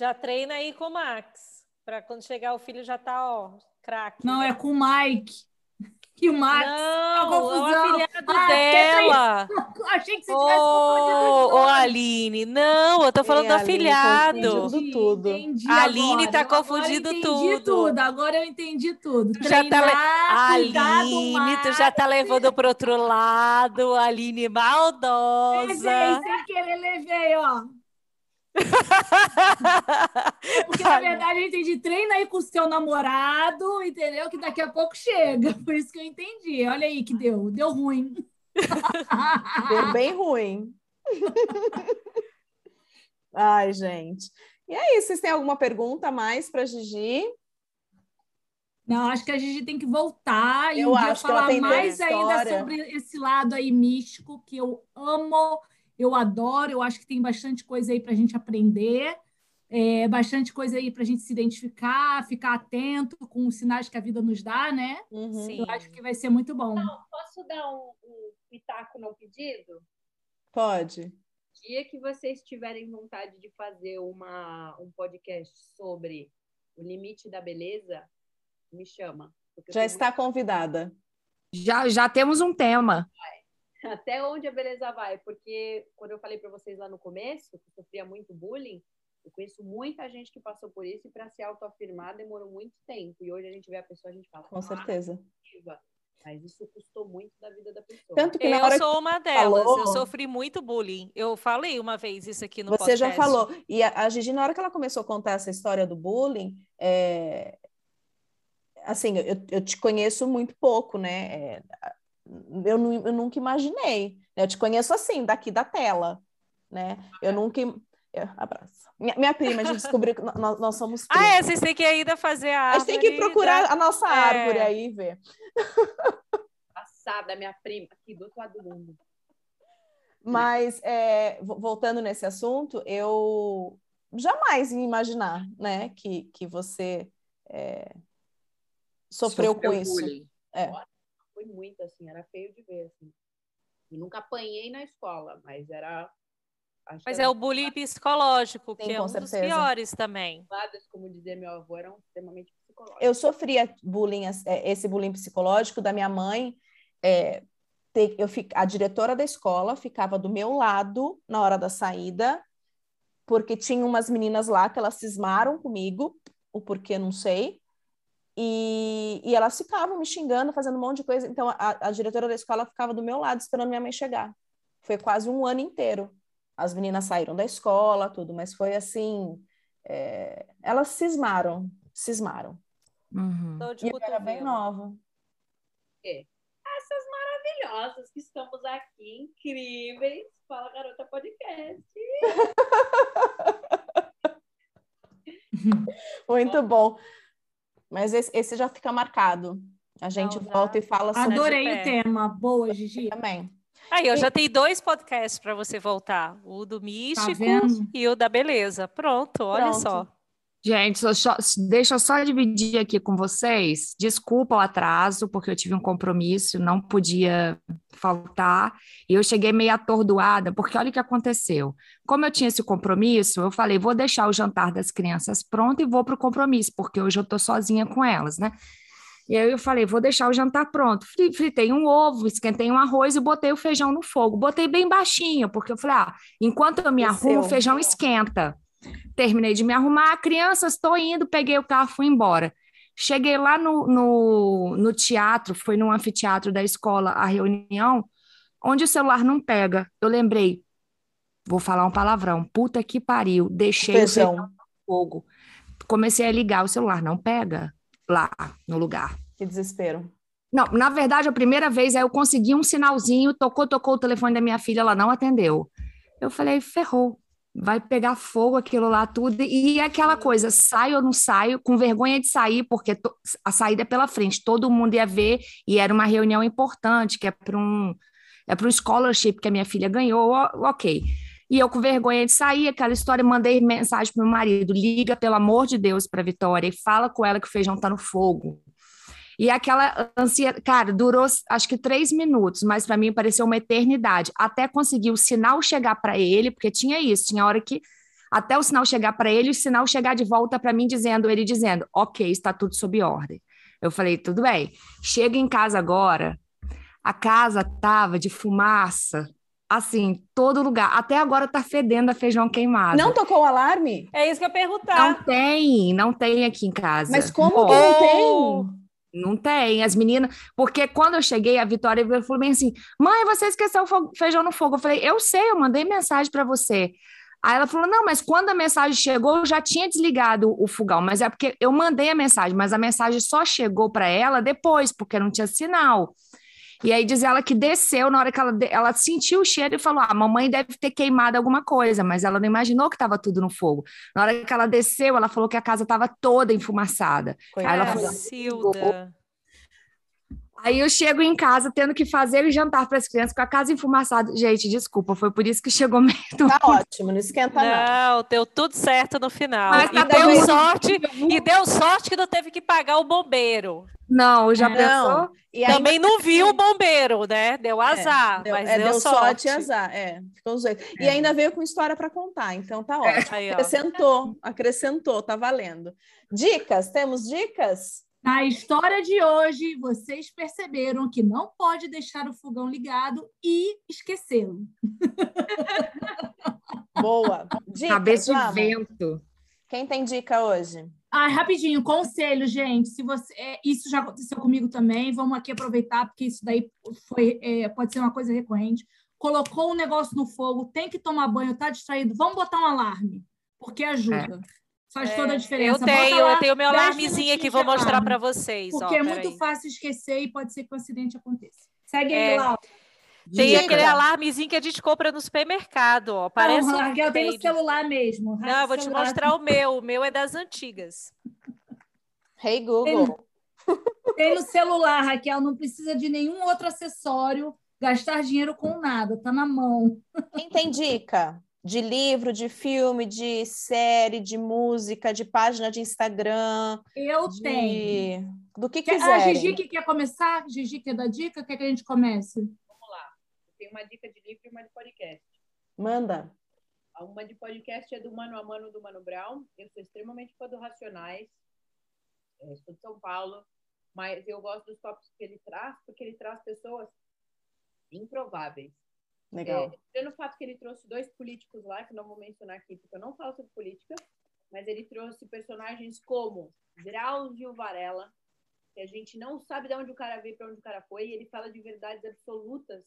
Speaker 1: Já treina aí com o Max, para quando chegar o filho já tá, ó, craque.
Speaker 2: Não, é com o Mike que o Max.
Speaker 1: Não, é o afilhado ah, dela.
Speaker 2: Achei que você tivesse confundido.
Speaker 1: Ô, Aline, não, eu tô falando do afilhado.
Speaker 3: Entendi, tudo.
Speaker 1: Entendi a Aline tá confundindo tudo.
Speaker 2: tudo. Agora eu entendi tudo.
Speaker 1: Tu já tá le... Aline, tu já tá levando pro outro lado, Aline maldosa.
Speaker 2: Levei, sem querer, levei, ó. Porque, na verdade, eu entendi. Treina aí com o seu namorado, entendeu? Que daqui a pouco chega. Por isso que eu entendi. Olha aí que deu. Deu ruim.
Speaker 3: Deu bem ruim. Ai, gente. E aí, vocês têm alguma pergunta mais para Gigi?
Speaker 2: Não, acho que a Gigi tem que voltar e eu um dia falar mais ainda sobre esse lado aí místico que eu amo eu adoro, eu acho que tem bastante coisa aí para a gente aprender, é, bastante coisa aí para a gente se identificar, ficar atento com os sinais que a vida nos dá, né?
Speaker 1: Uhum.
Speaker 2: Eu acho que vai ser muito bom.
Speaker 5: Não, posso dar um, um pitaco não pedido?
Speaker 3: Pode.
Speaker 5: Dia que vocês tiverem vontade de fazer uma, um podcast sobre o limite da beleza, me chama.
Speaker 3: Já está muito... convidada.
Speaker 6: Já, já temos um tema.
Speaker 5: Vai até onde a beleza vai, porque quando eu falei para vocês lá no começo, que sofria muito bullying, eu conheço muita gente que passou por isso e para se autoafirmar demorou muito tempo. E hoje a gente vê a pessoa, a gente fala,
Speaker 3: com ah, certeza.
Speaker 5: Mas isso custou muito da vida da pessoa.
Speaker 1: Tanto que eu sou uma delas, falou, eu sofri muito bullying. Eu falei uma vez isso aqui no
Speaker 3: Você
Speaker 1: podcast.
Speaker 3: já falou. E a, a Gigi, na hora que ela começou a contar essa história do bullying, é, assim, eu, eu te conheço muito pouco, né? É, eu, eu nunca imaginei. né? Eu te conheço assim, daqui da tela, né? Eu nunca. im- eu- abraço. Minha, minha prima, a gente descobriu que nó- nós, nós somos
Speaker 1: Ah, é, vocês têm que ainda fazer a
Speaker 3: A gente tem que procurar
Speaker 1: da-
Speaker 3: a nossa
Speaker 1: É.
Speaker 3: árvore aí, ver.
Speaker 5: Passada, minha prima, aqui do outro lado do mundo.
Speaker 3: Mas, é, vo- voltando nesse assunto, eu jamais ia imaginar, né, que, que você é, sofreu, com isso.
Speaker 6: bullying.
Speaker 5: Foi muito assim, era feio de ver, assim. E nunca apanhei na escola, mas era. acho
Speaker 1: Mas
Speaker 5: que
Speaker 1: é o bullying psicológico,
Speaker 3: Sim,
Speaker 1: que é um dos
Speaker 3: certeza.
Speaker 1: piores também.
Speaker 5: como dizia meu avô, eram extremamente psicológicos.
Speaker 3: Eu sofria bullying, é, esse bullying psicológico da minha mãe. é, ter- eu, fi- a diretora da escola ficava do meu lado na hora da saída, porque tinha umas meninas lá que elas cismaram comigo, o porquê não sei, e, e elas ficavam me xingando, fazendo um monte de coisa. Então a, a diretora da escola ficava do meu lado esperando minha mãe chegar. Foi quase um ano inteiro. As meninas saíram da escola, tudo, mas foi assim. é, elas cismaram, cismaram.
Speaker 6: Uhum.
Speaker 1: De
Speaker 3: E eu era bem nova.
Speaker 5: Essas maravilhosas que estamos aqui, incríveis. Fala Garota Podcast.
Speaker 3: Muito bom. Mas esse, esse já fica marcado. A gente
Speaker 1: Não,
Speaker 3: volta e fala sobre
Speaker 2: Adorei o tema. Boa, Gigi.
Speaker 3: também.
Speaker 1: Aí, eu já tenho dois podcasts para você voltar: o do místico
Speaker 2: vendo?
Speaker 1: e o da beleza. Pronto, olha
Speaker 3: Pronto.
Speaker 1: só.
Speaker 6: Gente, só- deixa eu só dividir aqui com vocês. Desculpa o atraso, porque eu tive um compromisso, não podia faltar. E eu cheguei meio atordoada, porque olha o que aconteceu. Como eu tinha esse compromisso, eu falei, vou deixar o jantar das crianças pronto e vou para o compromisso, porque hoje eu estou sozinha com elas, né? E aí eu falei, vou deixar o jantar pronto. Fri- Fritei um ovo, esquentei um arroz e botei o feijão no fogo. Botei bem baixinho, porque eu falei, ah, enquanto eu me arrumo, o feijão esquenta. Terminei de me arrumar, crianças, estou indo, peguei o carro, fui embora. Cheguei lá no, no, no teatro, foi no anfiteatro da escola, a reunião, onde o celular não pega. Eu lembrei, vou falar um palavrão, puta que pariu, deixei o Feijão. no fogo. Comecei a ligar, o celular não pega lá no lugar.
Speaker 3: Que desespero.
Speaker 6: Não, na verdade, a primeira vez eu consegui um sinalzinho, tocou, tocou o telefone da minha filha, ela não atendeu. Eu falei, ferrou, vai pegar fogo aquilo lá tudo. E aquela coisa, saio ou não saio, com vergonha de sair, porque to- a saída é pela frente, todo mundo ia ver, e era uma reunião importante, que é para um, é para um scholarship que a minha filha ganhou, ok. E eu com vergonha de sair, aquela história, mandei mensagem para meu marido, liga, pelo amor de Deus, para Vitória e fala com ela que o feijão tá no fogo. E aquela ansiedade, cara, durou acho que três minutos, mas para mim pareceu uma eternidade, até conseguir o sinal chegar para ele, porque tinha isso, tinha hora que até o sinal chegar para ele, o sinal chegar de volta para mim dizendo, ele dizendo, ok, está tudo sob ordem. Eu falei, tudo bem. Chega em casa agora, a casa tava de fumaça, assim, todo lugar. Até agora tá fedendo a feijão queimado.
Speaker 3: Não tocou o alarme?
Speaker 1: É isso que eu ia
Speaker 6: Não
Speaker 1: perguntar.
Speaker 6: tem, não tem aqui em casa.
Speaker 3: Mas como
Speaker 6: Ó,
Speaker 3: que não
Speaker 1: Oh.
Speaker 3: tem?
Speaker 6: Não tem, as meninas. Porque quando eu cheguei, a Vitória falou bem assim: mãe, você esqueceu o feijão no fogo. Eu falei: eu sei, eu mandei mensagem para você. Aí ela falou: não, mas quando a mensagem chegou, eu já tinha desligado o fogão. Mas é porque eu mandei a mensagem, mas a mensagem só chegou para ela depois, porque não tinha sinal. E aí diz ela que desceu na hora que ela, ela sentiu o cheiro e falou: Ah, mamãe deve ter queimado alguma coisa, mas ela não imaginou que estava tudo no fogo. Na hora que ela desceu, ela falou que a casa estava toda enfumaçada. Aí ela
Speaker 3: Coitada.
Speaker 6: foi-. Aí eu chego em casa tendo que fazer o jantar para as crianças com a casa enfumaçada. Gente, desculpa, foi por isso que chegou meio.
Speaker 3: Tá ótimo, não esquenta não.
Speaker 1: Não, deu tudo certo no final.
Speaker 6: Mas
Speaker 1: e
Speaker 6: tá
Speaker 1: deu
Speaker 3: bem.
Speaker 1: sorte, e deu sorte que não teve que pagar o bombeiro.
Speaker 6: Não, já
Speaker 3: Não.
Speaker 6: pensou?
Speaker 3: E ainda
Speaker 1: Também não viu o bombeiro, né? Deu azar,
Speaker 3: deu,
Speaker 1: mas
Speaker 3: é,
Speaker 1: deu,
Speaker 3: deu
Speaker 1: sorte.
Speaker 3: sorte e azar. É, ficou os dois. E ainda veio com história para contar, então tá ótimo.
Speaker 1: Aí.
Speaker 3: Acrescentou, acrescentou, tá valendo. Dicas, temos dicas?
Speaker 2: Na história de hoje, vocês perceberam que não pode deixar o fogão ligado e esquecê-lo.
Speaker 3: Boa. Dicas,
Speaker 6: Cabeça de vento.
Speaker 3: Quem tem dica hoje?
Speaker 2: Ah, rapidinho, conselho, gente. Se você, é, isso já aconteceu comigo também. Vamos aqui aproveitar porque isso daí foi, é, pode ser uma coisa recorrente. Colocou um negócio no fogo, tem que tomar banho, tá distraído. Vamos botar um alarme, porque ajuda. Faz
Speaker 1: É,
Speaker 2: toda a diferença.
Speaker 1: Eu tenho,
Speaker 2: lá
Speaker 1: eu tenho meu
Speaker 2: 10
Speaker 1: alarmezinho aqui, vou mostrar para vocês.
Speaker 2: Porque
Speaker 1: ó,
Speaker 2: é muito
Speaker 1: peraí.
Speaker 2: fácil esquecer e pode ser que o acidente aconteça. Segue
Speaker 1: É.
Speaker 2: aí, Laura.
Speaker 1: Tem
Speaker 3: Dica.
Speaker 1: aquele alarmezinho que a gente compra no supermercado, ó. Parece
Speaker 2: Não,
Speaker 1: um
Speaker 2: Raquel tem no
Speaker 1: band.
Speaker 2: celular mesmo.
Speaker 1: Não, eu vou te mostrar o meu. O meu é das antigas.
Speaker 3: Hey Google.
Speaker 2: Tem no celular, Raquel. Não precisa de nenhum outro acessório. Gastar dinheiro com nada. Tá na mão.
Speaker 3: Quem tem dica de livro, de filme, de série, de música, de página de Instagram,
Speaker 2: Eu
Speaker 3: de...
Speaker 2: tenho.
Speaker 3: do que
Speaker 2: Quer- A
Speaker 3: quiserem.
Speaker 2: Gigi que quer começar? Gigi quer dar dica? Quer que a gente comece?
Speaker 5: Vamos lá. Eu tenho uma dica de livro e uma de podcast.
Speaker 3: Manda.
Speaker 5: Uma de podcast é do Mano a Mano do Mano Brown. Eu sou extremamente fã do Racionais. É, sou de São Paulo. Mas eu gosto dos tópicos que ele traz, porque ele traz pessoas improváveis.
Speaker 3: Legal.
Speaker 5: É, o fato que ele trouxe dois políticos lá, que não vou mencionar aqui, porque eu não falo sobre política, mas ele trouxe personagens como Drauzio Varela, que a gente não sabe de onde o cara veio, para onde o cara foi, e ele fala de verdades absolutas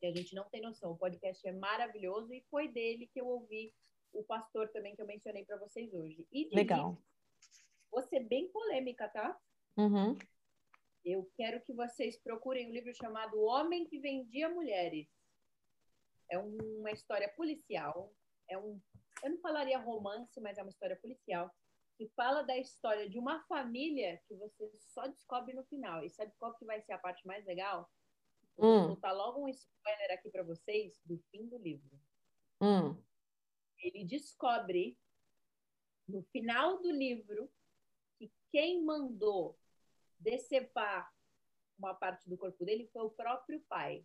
Speaker 5: que a gente não tem noção. O podcast é maravilhoso e foi dele que eu ouvi o pastor também que eu mencionei para vocês hoje. E
Speaker 3: Legal.
Speaker 5: ser bem polêmica, tá?
Speaker 3: Uhum.
Speaker 5: Eu quero que vocês procurem um livro chamado Homem que Vendia Mulheres. É uma história policial. É um, eu não falaria romance, mas é uma história policial que fala da história de uma família que você só descobre no final. E sabe qual que vai ser a parte mais legal? Eu Vou
Speaker 3: Hum.
Speaker 5: soltar logo um spoiler aqui para vocês do fim do livro.
Speaker 3: Hum.
Speaker 5: Ele descobre no final do livro que quem mandou decepar uma parte do corpo dele foi o próprio pai.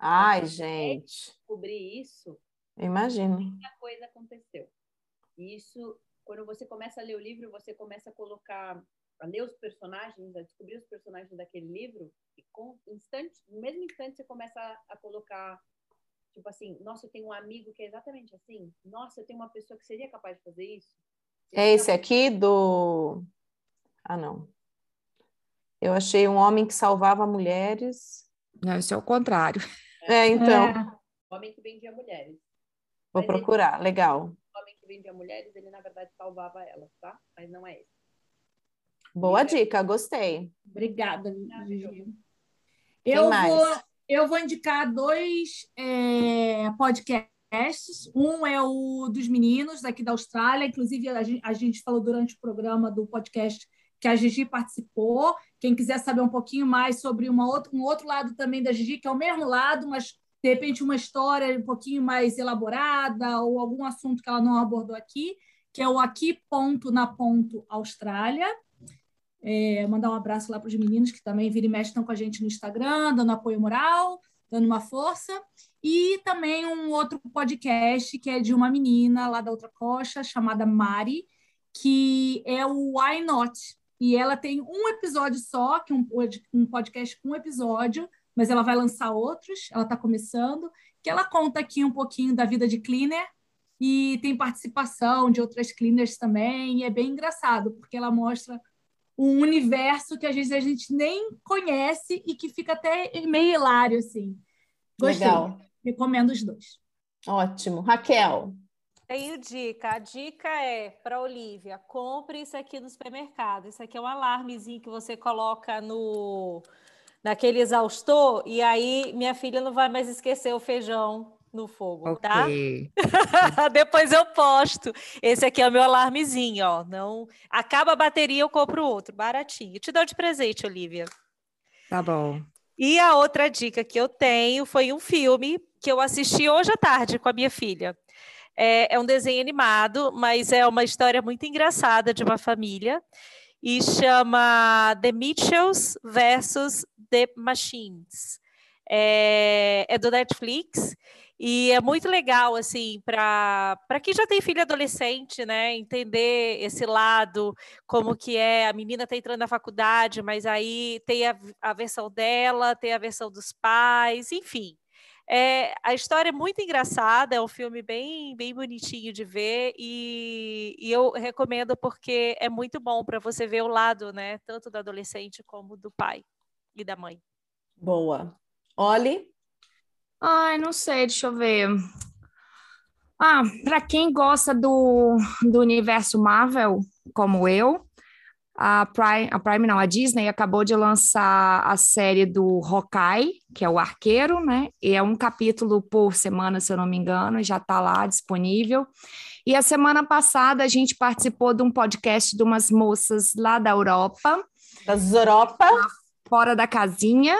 Speaker 3: Ai, gente.
Speaker 5: Descobrir isso,
Speaker 3: Imagino.
Speaker 5: muita coisa aconteceu. E isso, quando você começa a ler o livro, você começa a colocar, a ler os personagens, a descobrir os personagens daquele livro, e com instante, no mesmo instante você começa a, a colocar, tipo assim, nossa, eu tenho um amigo que é exatamente assim. Nossa, eu tenho uma pessoa que seria capaz de fazer isso.
Speaker 3: É esse aqui do. Ah, não. Eu achei um homem que salvava mulheres.
Speaker 6: Não, isso é o contrário.
Speaker 3: É, então,
Speaker 2: É.
Speaker 5: O homem que vendia mulheres.
Speaker 3: vou
Speaker 5: Mas ele-
Speaker 3: procurar. Legal.
Speaker 5: O homem que vendia mulheres, ele na verdade salvava elas, tá? Mas não é esse.
Speaker 3: Boa dica, gostei.
Speaker 2: Obrigada, Gigi. Eu
Speaker 3: mais?
Speaker 2: vou, eu vou indicar dois é, podcasts. Um é o dos meninos daqui da Austrália. Inclusive, a gente, a gente falou durante o programa do podcast que a Gigi participou. Quem quiser saber um pouquinho mais sobre uma outra, um outro lado também da Gigi, que é o mesmo lado, mas de repente uma história um pouquinho mais elaborada ou algum assunto que ela não abordou aqui, que é o Aqui Ponto na Ponto Austrália. É, mandar um abraço lá para os meninos que também vira e mexe estão com a gente no Instagram, dando apoio moral, dando uma força. E também um outro podcast que é de uma menina lá da outra coxa, chamada Mari, que é o Why Not. E ela tem um episódio só, que é um, um podcast com um episódio, mas ela vai lançar outros, ela está começando, que ela conta aqui um pouquinho da vida de cleaner e tem participação de outras cleaners também, e é bem engraçado, porque ela mostra um universo que às vezes a gente nem conhece e que fica até meio hilário, assim. Gostei.
Speaker 3: Legal.
Speaker 2: Recomendo os dois.
Speaker 3: Ótimo. Raquel.
Speaker 1: Tenho dica. A dica é para Olivia: compre isso aqui no supermercado. Isso aqui é um alarmezinho que você coloca no naquele exaustor e aí minha filha não vai mais esquecer o feijão no fogo, tá?
Speaker 6: Ok.
Speaker 1: Depois eu posto. Esse aqui é o meu alarmezinho, ó. Não acaba a bateria, eu compro outro, baratinho. Te dou de presente, Olivia.
Speaker 6: Tá bom.
Speaker 1: E a outra dica que eu tenho foi um filme que eu assisti hoje à tarde com a minha filha. É, é um desenho animado, mas é uma história muito engraçada de uma família e chama The Mitchells versus The Machines. É, é do Netflix e é muito legal, assim, para quem já tem filho adolescente, né? Entender esse lado, como que é, a menina está entrando na faculdade, mas aí tem a, a versão dela, tem a versão dos pais, enfim. É, a história é muito engraçada, é um filme bem, bem bonitinho de ver e, e eu recomendo porque é muito bom para você ver o lado, né, tanto do adolescente como do pai e da mãe.
Speaker 3: Boa. Olhe.
Speaker 6: Ai, não sei, deixa eu ver. Ah, para quem gosta do, do universo Marvel, como eu, a Prime, a Prime não, a Disney acabou de lançar a série do Hawkeye, que é o arqueiro, né? E é um capítulo por semana, se eu não me engano, já está lá disponível. E a semana passada a gente participou de um podcast de umas moças lá da Europa.
Speaker 3: Das Europa.
Speaker 6: Fora da casinha.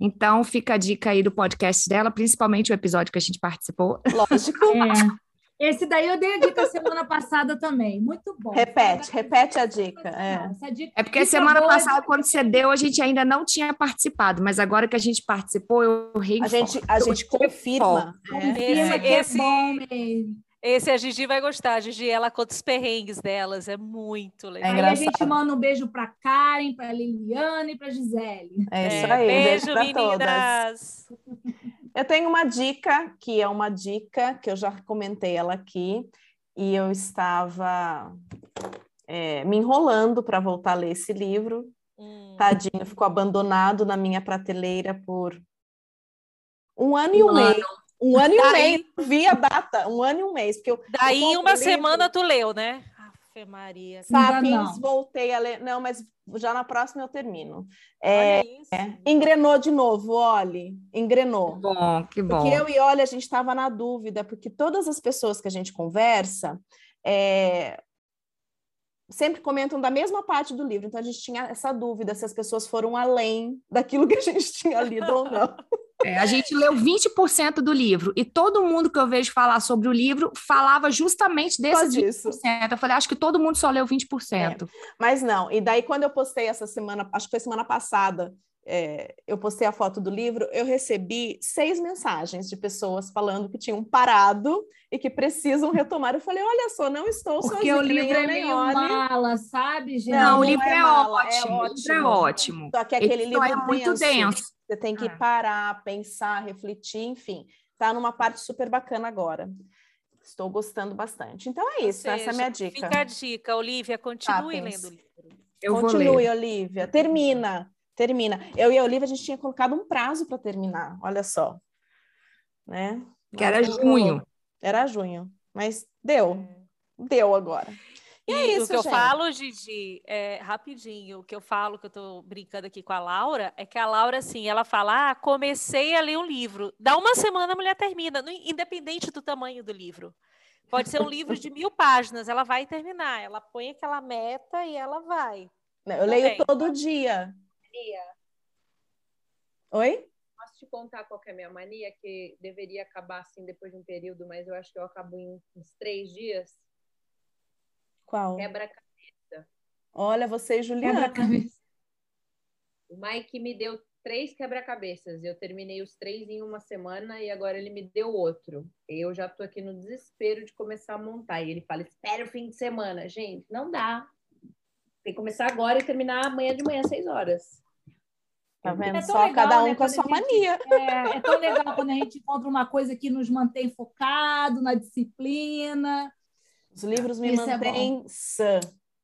Speaker 6: Então fica a dica aí do podcast dela, principalmente o episódio que a gente participou.
Speaker 3: Lógico.
Speaker 2: É. Esse daí eu dei a dica semana passada também. Muito bom.
Speaker 3: Repete, repete a dica. É,
Speaker 6: dica, é porque semana passada, quando você deu, a gente ainda não tinha participado, mas agora que a gente participou, eu
Speaker 3: rei. A gente, a gente confirma.
Speaker 1: É. Esse, é esse, bom mesmo. Esse a Gigi vai gostar. A Gigi, ela conta os perrengues delas, é muito legal.
Speaker 2: É aí a gente manda um beijo para Karen, para Liliane e para Gisele.
Speaker 3: É isso é, aí.
Speaker 1: Beijo, beijo meninas. Todas.
Speaker 3: Eu tenho uma dica, que é uma dica que eu já comentei ela aqui, e eu estava é, me enrolando para voltar a ler esse livro. Hum. Tadinho, ficou abandonado na minha prateleira por um ano um e um ano. mês. Um ano e um mês, vi a data, um ano e um mês. Porque eu,
Speaker 1: Daí, em uma livro, semana, tu leu, né? Ave Maria.
Speaker 3: Sapiens, voltei a ler. Não, mas já na próxima eu termino. É, é, engrenou de novo, Oli. Engrenou.
Speaker 6: Que bom, que bom.
Speaker 3: Porque eu e Oli, a gente estava na dúvida, porque todas as pessoas que a gente conversa é, sempre comentam da mesma parte do livro. Então a gente tinha essa dúvida se as pessoas foram além daquilo que a gente tinha lido ou não.
Speaker 6: É, a gente leu 20% do livro e todo mundo que eu vejo falar sobre o livro falava justamente desses 20%. Eu falei, acho que todo mundo só leu 20%.
Speaker 3: É, mas não, e daí quando eu postei essa semana, acho que foi semana passada, é, eu postei a foto do livro, eu recebi seis mensagens de pessoas falando que tinham parado e que precisam retomar. Eu falei, olha só, não estou
Speaker 2: Porque sozinha. Porque o livro é meio mala, sabe, gente?
Speaker 6: Não, não o livro é, é, ótimo, é ótimo. O livro é ótimo.
Speaker 3: Só que aquele livro é muito denso. Você tem que ah. parar, pensar, refletir, enfim. Tá numa parte super bacana agora. Estou gostando bastante. Então é isso, seja, essa é a minha dica.
Speaker 1: Fica a dica, Olivia, continue ah, lendo o livro.
Speaker 3: Eu continue, Olivia. Termina termina. Eu e a Olivia, a gente tinha colocado um prazo para terminar, olha só. Né?
Speaker 6: Que era junho.
Speaker 3: Era junho, mas deu. Deu agora.
Speaker 1: E, é isso, o que gente. eu falo, Gigi, é, rapidinho, o que eu falo, que eu estou brincando aqui com a Laura, é que a Laura, assim, ela fala, ah, comecei a ler um livro. Dá uma semana a mulher termina, independente do tamanho do livro. Pode ser um livro de mil páginas, ela vai terminar. Ela põe aquela meta e ela vai.
Speaker 3: Eu leio todo dia
Speaker 5: mania?
Speaker 3: Oi?
Speaker 5: Posso te contar qual é a minha mania? Que deveria acabar assim depois de um período, mas eu acho que eu acabo em uns três dias.
Speaker 3: Qual?
Speaker 5: Quebra-cabeça.
Speaker 3: Olha, você e Juliana. Quebra-cabeça.
Speaker 5: O Mike me deu três quebra-cabeças. Eu terminei os três em uma semana e agora ele me deu outro. Eu já tô aqui no desespero de começar a montar. E ele fala: espera o fim de semana. Gente, não dá. Tem que começar agora e terminar amanhã de manhã, seis horas.
Speaker 3: Tá vendo? É Só legal, cada um né, com a sua a gente, mania.
Speaker 2: É, é, tão legal quando a gente encontra uma coisa que nos mantém focado na disciplina.
Speaker 3: Os livros me Isso é mantêm é sã.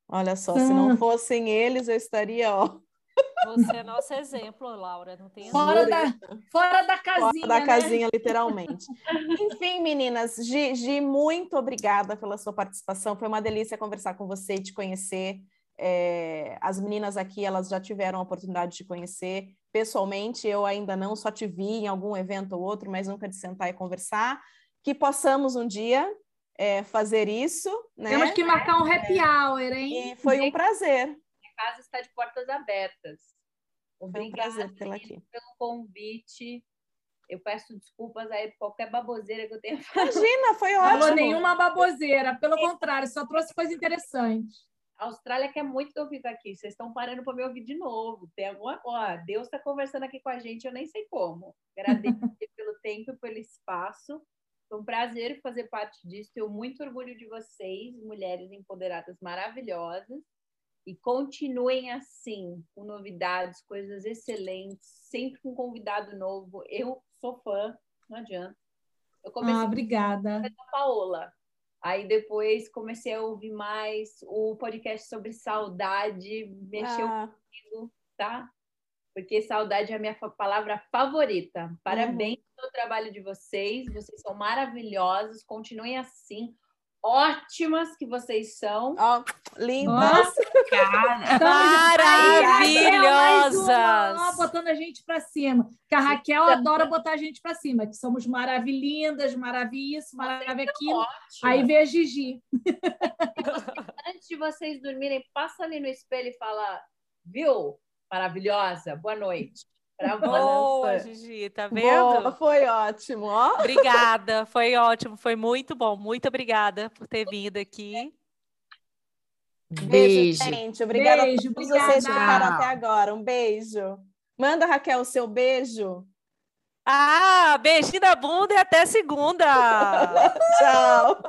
Speaker 3: Olha só, sã. se não fossem eles, eu estaria, ó.
Speaker 1: Você é nosso exemplo, Laura. Não tem
Speaker 2: fora da, fora da casinha.
Speaker 3: Fora da né? casinha, literalmente. Enfim, meninas, Gi, muito obrigada pela sua participação. Foi uma delícia conversar com você e te conhecer. É, as meninas aqui, elas já tiveram a oportunidade de conhecer pessoalmente, eu ainda não, só te vi em algum evento ou outro, mas nunca de sentar e conversar. Que possamos um dia é, fazer isso. Né?
Speaker 2: Temos que marcar um happy hour, hein?
Speaker 3: E foi um prazer.
Speaker 5: A casa está de portas abertas.
Speaker 3: Obrigada um prazer aqui.
Speaker 5: pelo convite. Eu peço desculpas aí por qualquer baboseira que eu tenha
Speaker 3: falado. Imagina, foi ótimo. Não
Speaker 2: nenhuma baboseira, pelo contrário, só trouxe coisa interessante.
Speaker 5: A Austrália quer muito que eu fique aqui. Vocês estão parando para me ouvir de novo. Tem alguma coisa. Deus está conversando aqui com a gente, eu nem sei como. Agradeço pelo tempo e pelo espaço. Foi um prazer fazer parte disso. Tenho muito orgulho de vocês, mulheres empoderadas maravilhosas. E continuem assim, com novidades, coisas excelentes, sempre com convidado novo. Eu sou fã, não adianta.
Speaker 2: Eu comecei ah, obrigada.
Speaker 5: com a Paola. Aí depois comecei a ouvir mais o podcast sobre saudade, mexeu ah. comigo, tá? porque saudade é a minha palavra favorita. Parabéns pelo trabalho de vocês, vocês são maravilhosos, continuem assim, ótimas que vocês são.
Speaker 3: Ó, lindas.
Speaker 6: Cara.
Speaker 1: Maravilhosas!
Speaker 2: Ó, botando a gente para cima. Que a Raquel adora botar a gente para cima, que somos maravilhindas, maravilha isso, maravilha aquilo.
Speaker 5: Ótimo.
Speaker 2: Aí vê a Gigi.
Speaker 5: Antes de vocês dormirem, passa ali no espelho e fala, viu? Maravilhosa, boa noite. Pra você.
Speaker 1: Boa, Gigi, tá vendo?
Speaker 3: Boa, foi ótimo, ó.
Speaker 1: Obrigada, foi ótimo, foi muito bom. Muito obrigada por ter vindo aqui.
Speaker 3: Beijo, gente. Obrigada
Speaker 2: Beijo,
Speaker 3: a todos vocês que
Speaker 2: obrigada.
Speaker 3: ficaram até agora. Um beijo. Manda, Raquel, o seu beijo.
Speaker 1: Ah, beijinho da bunda e até segunda!
Speaker 3: Tchau.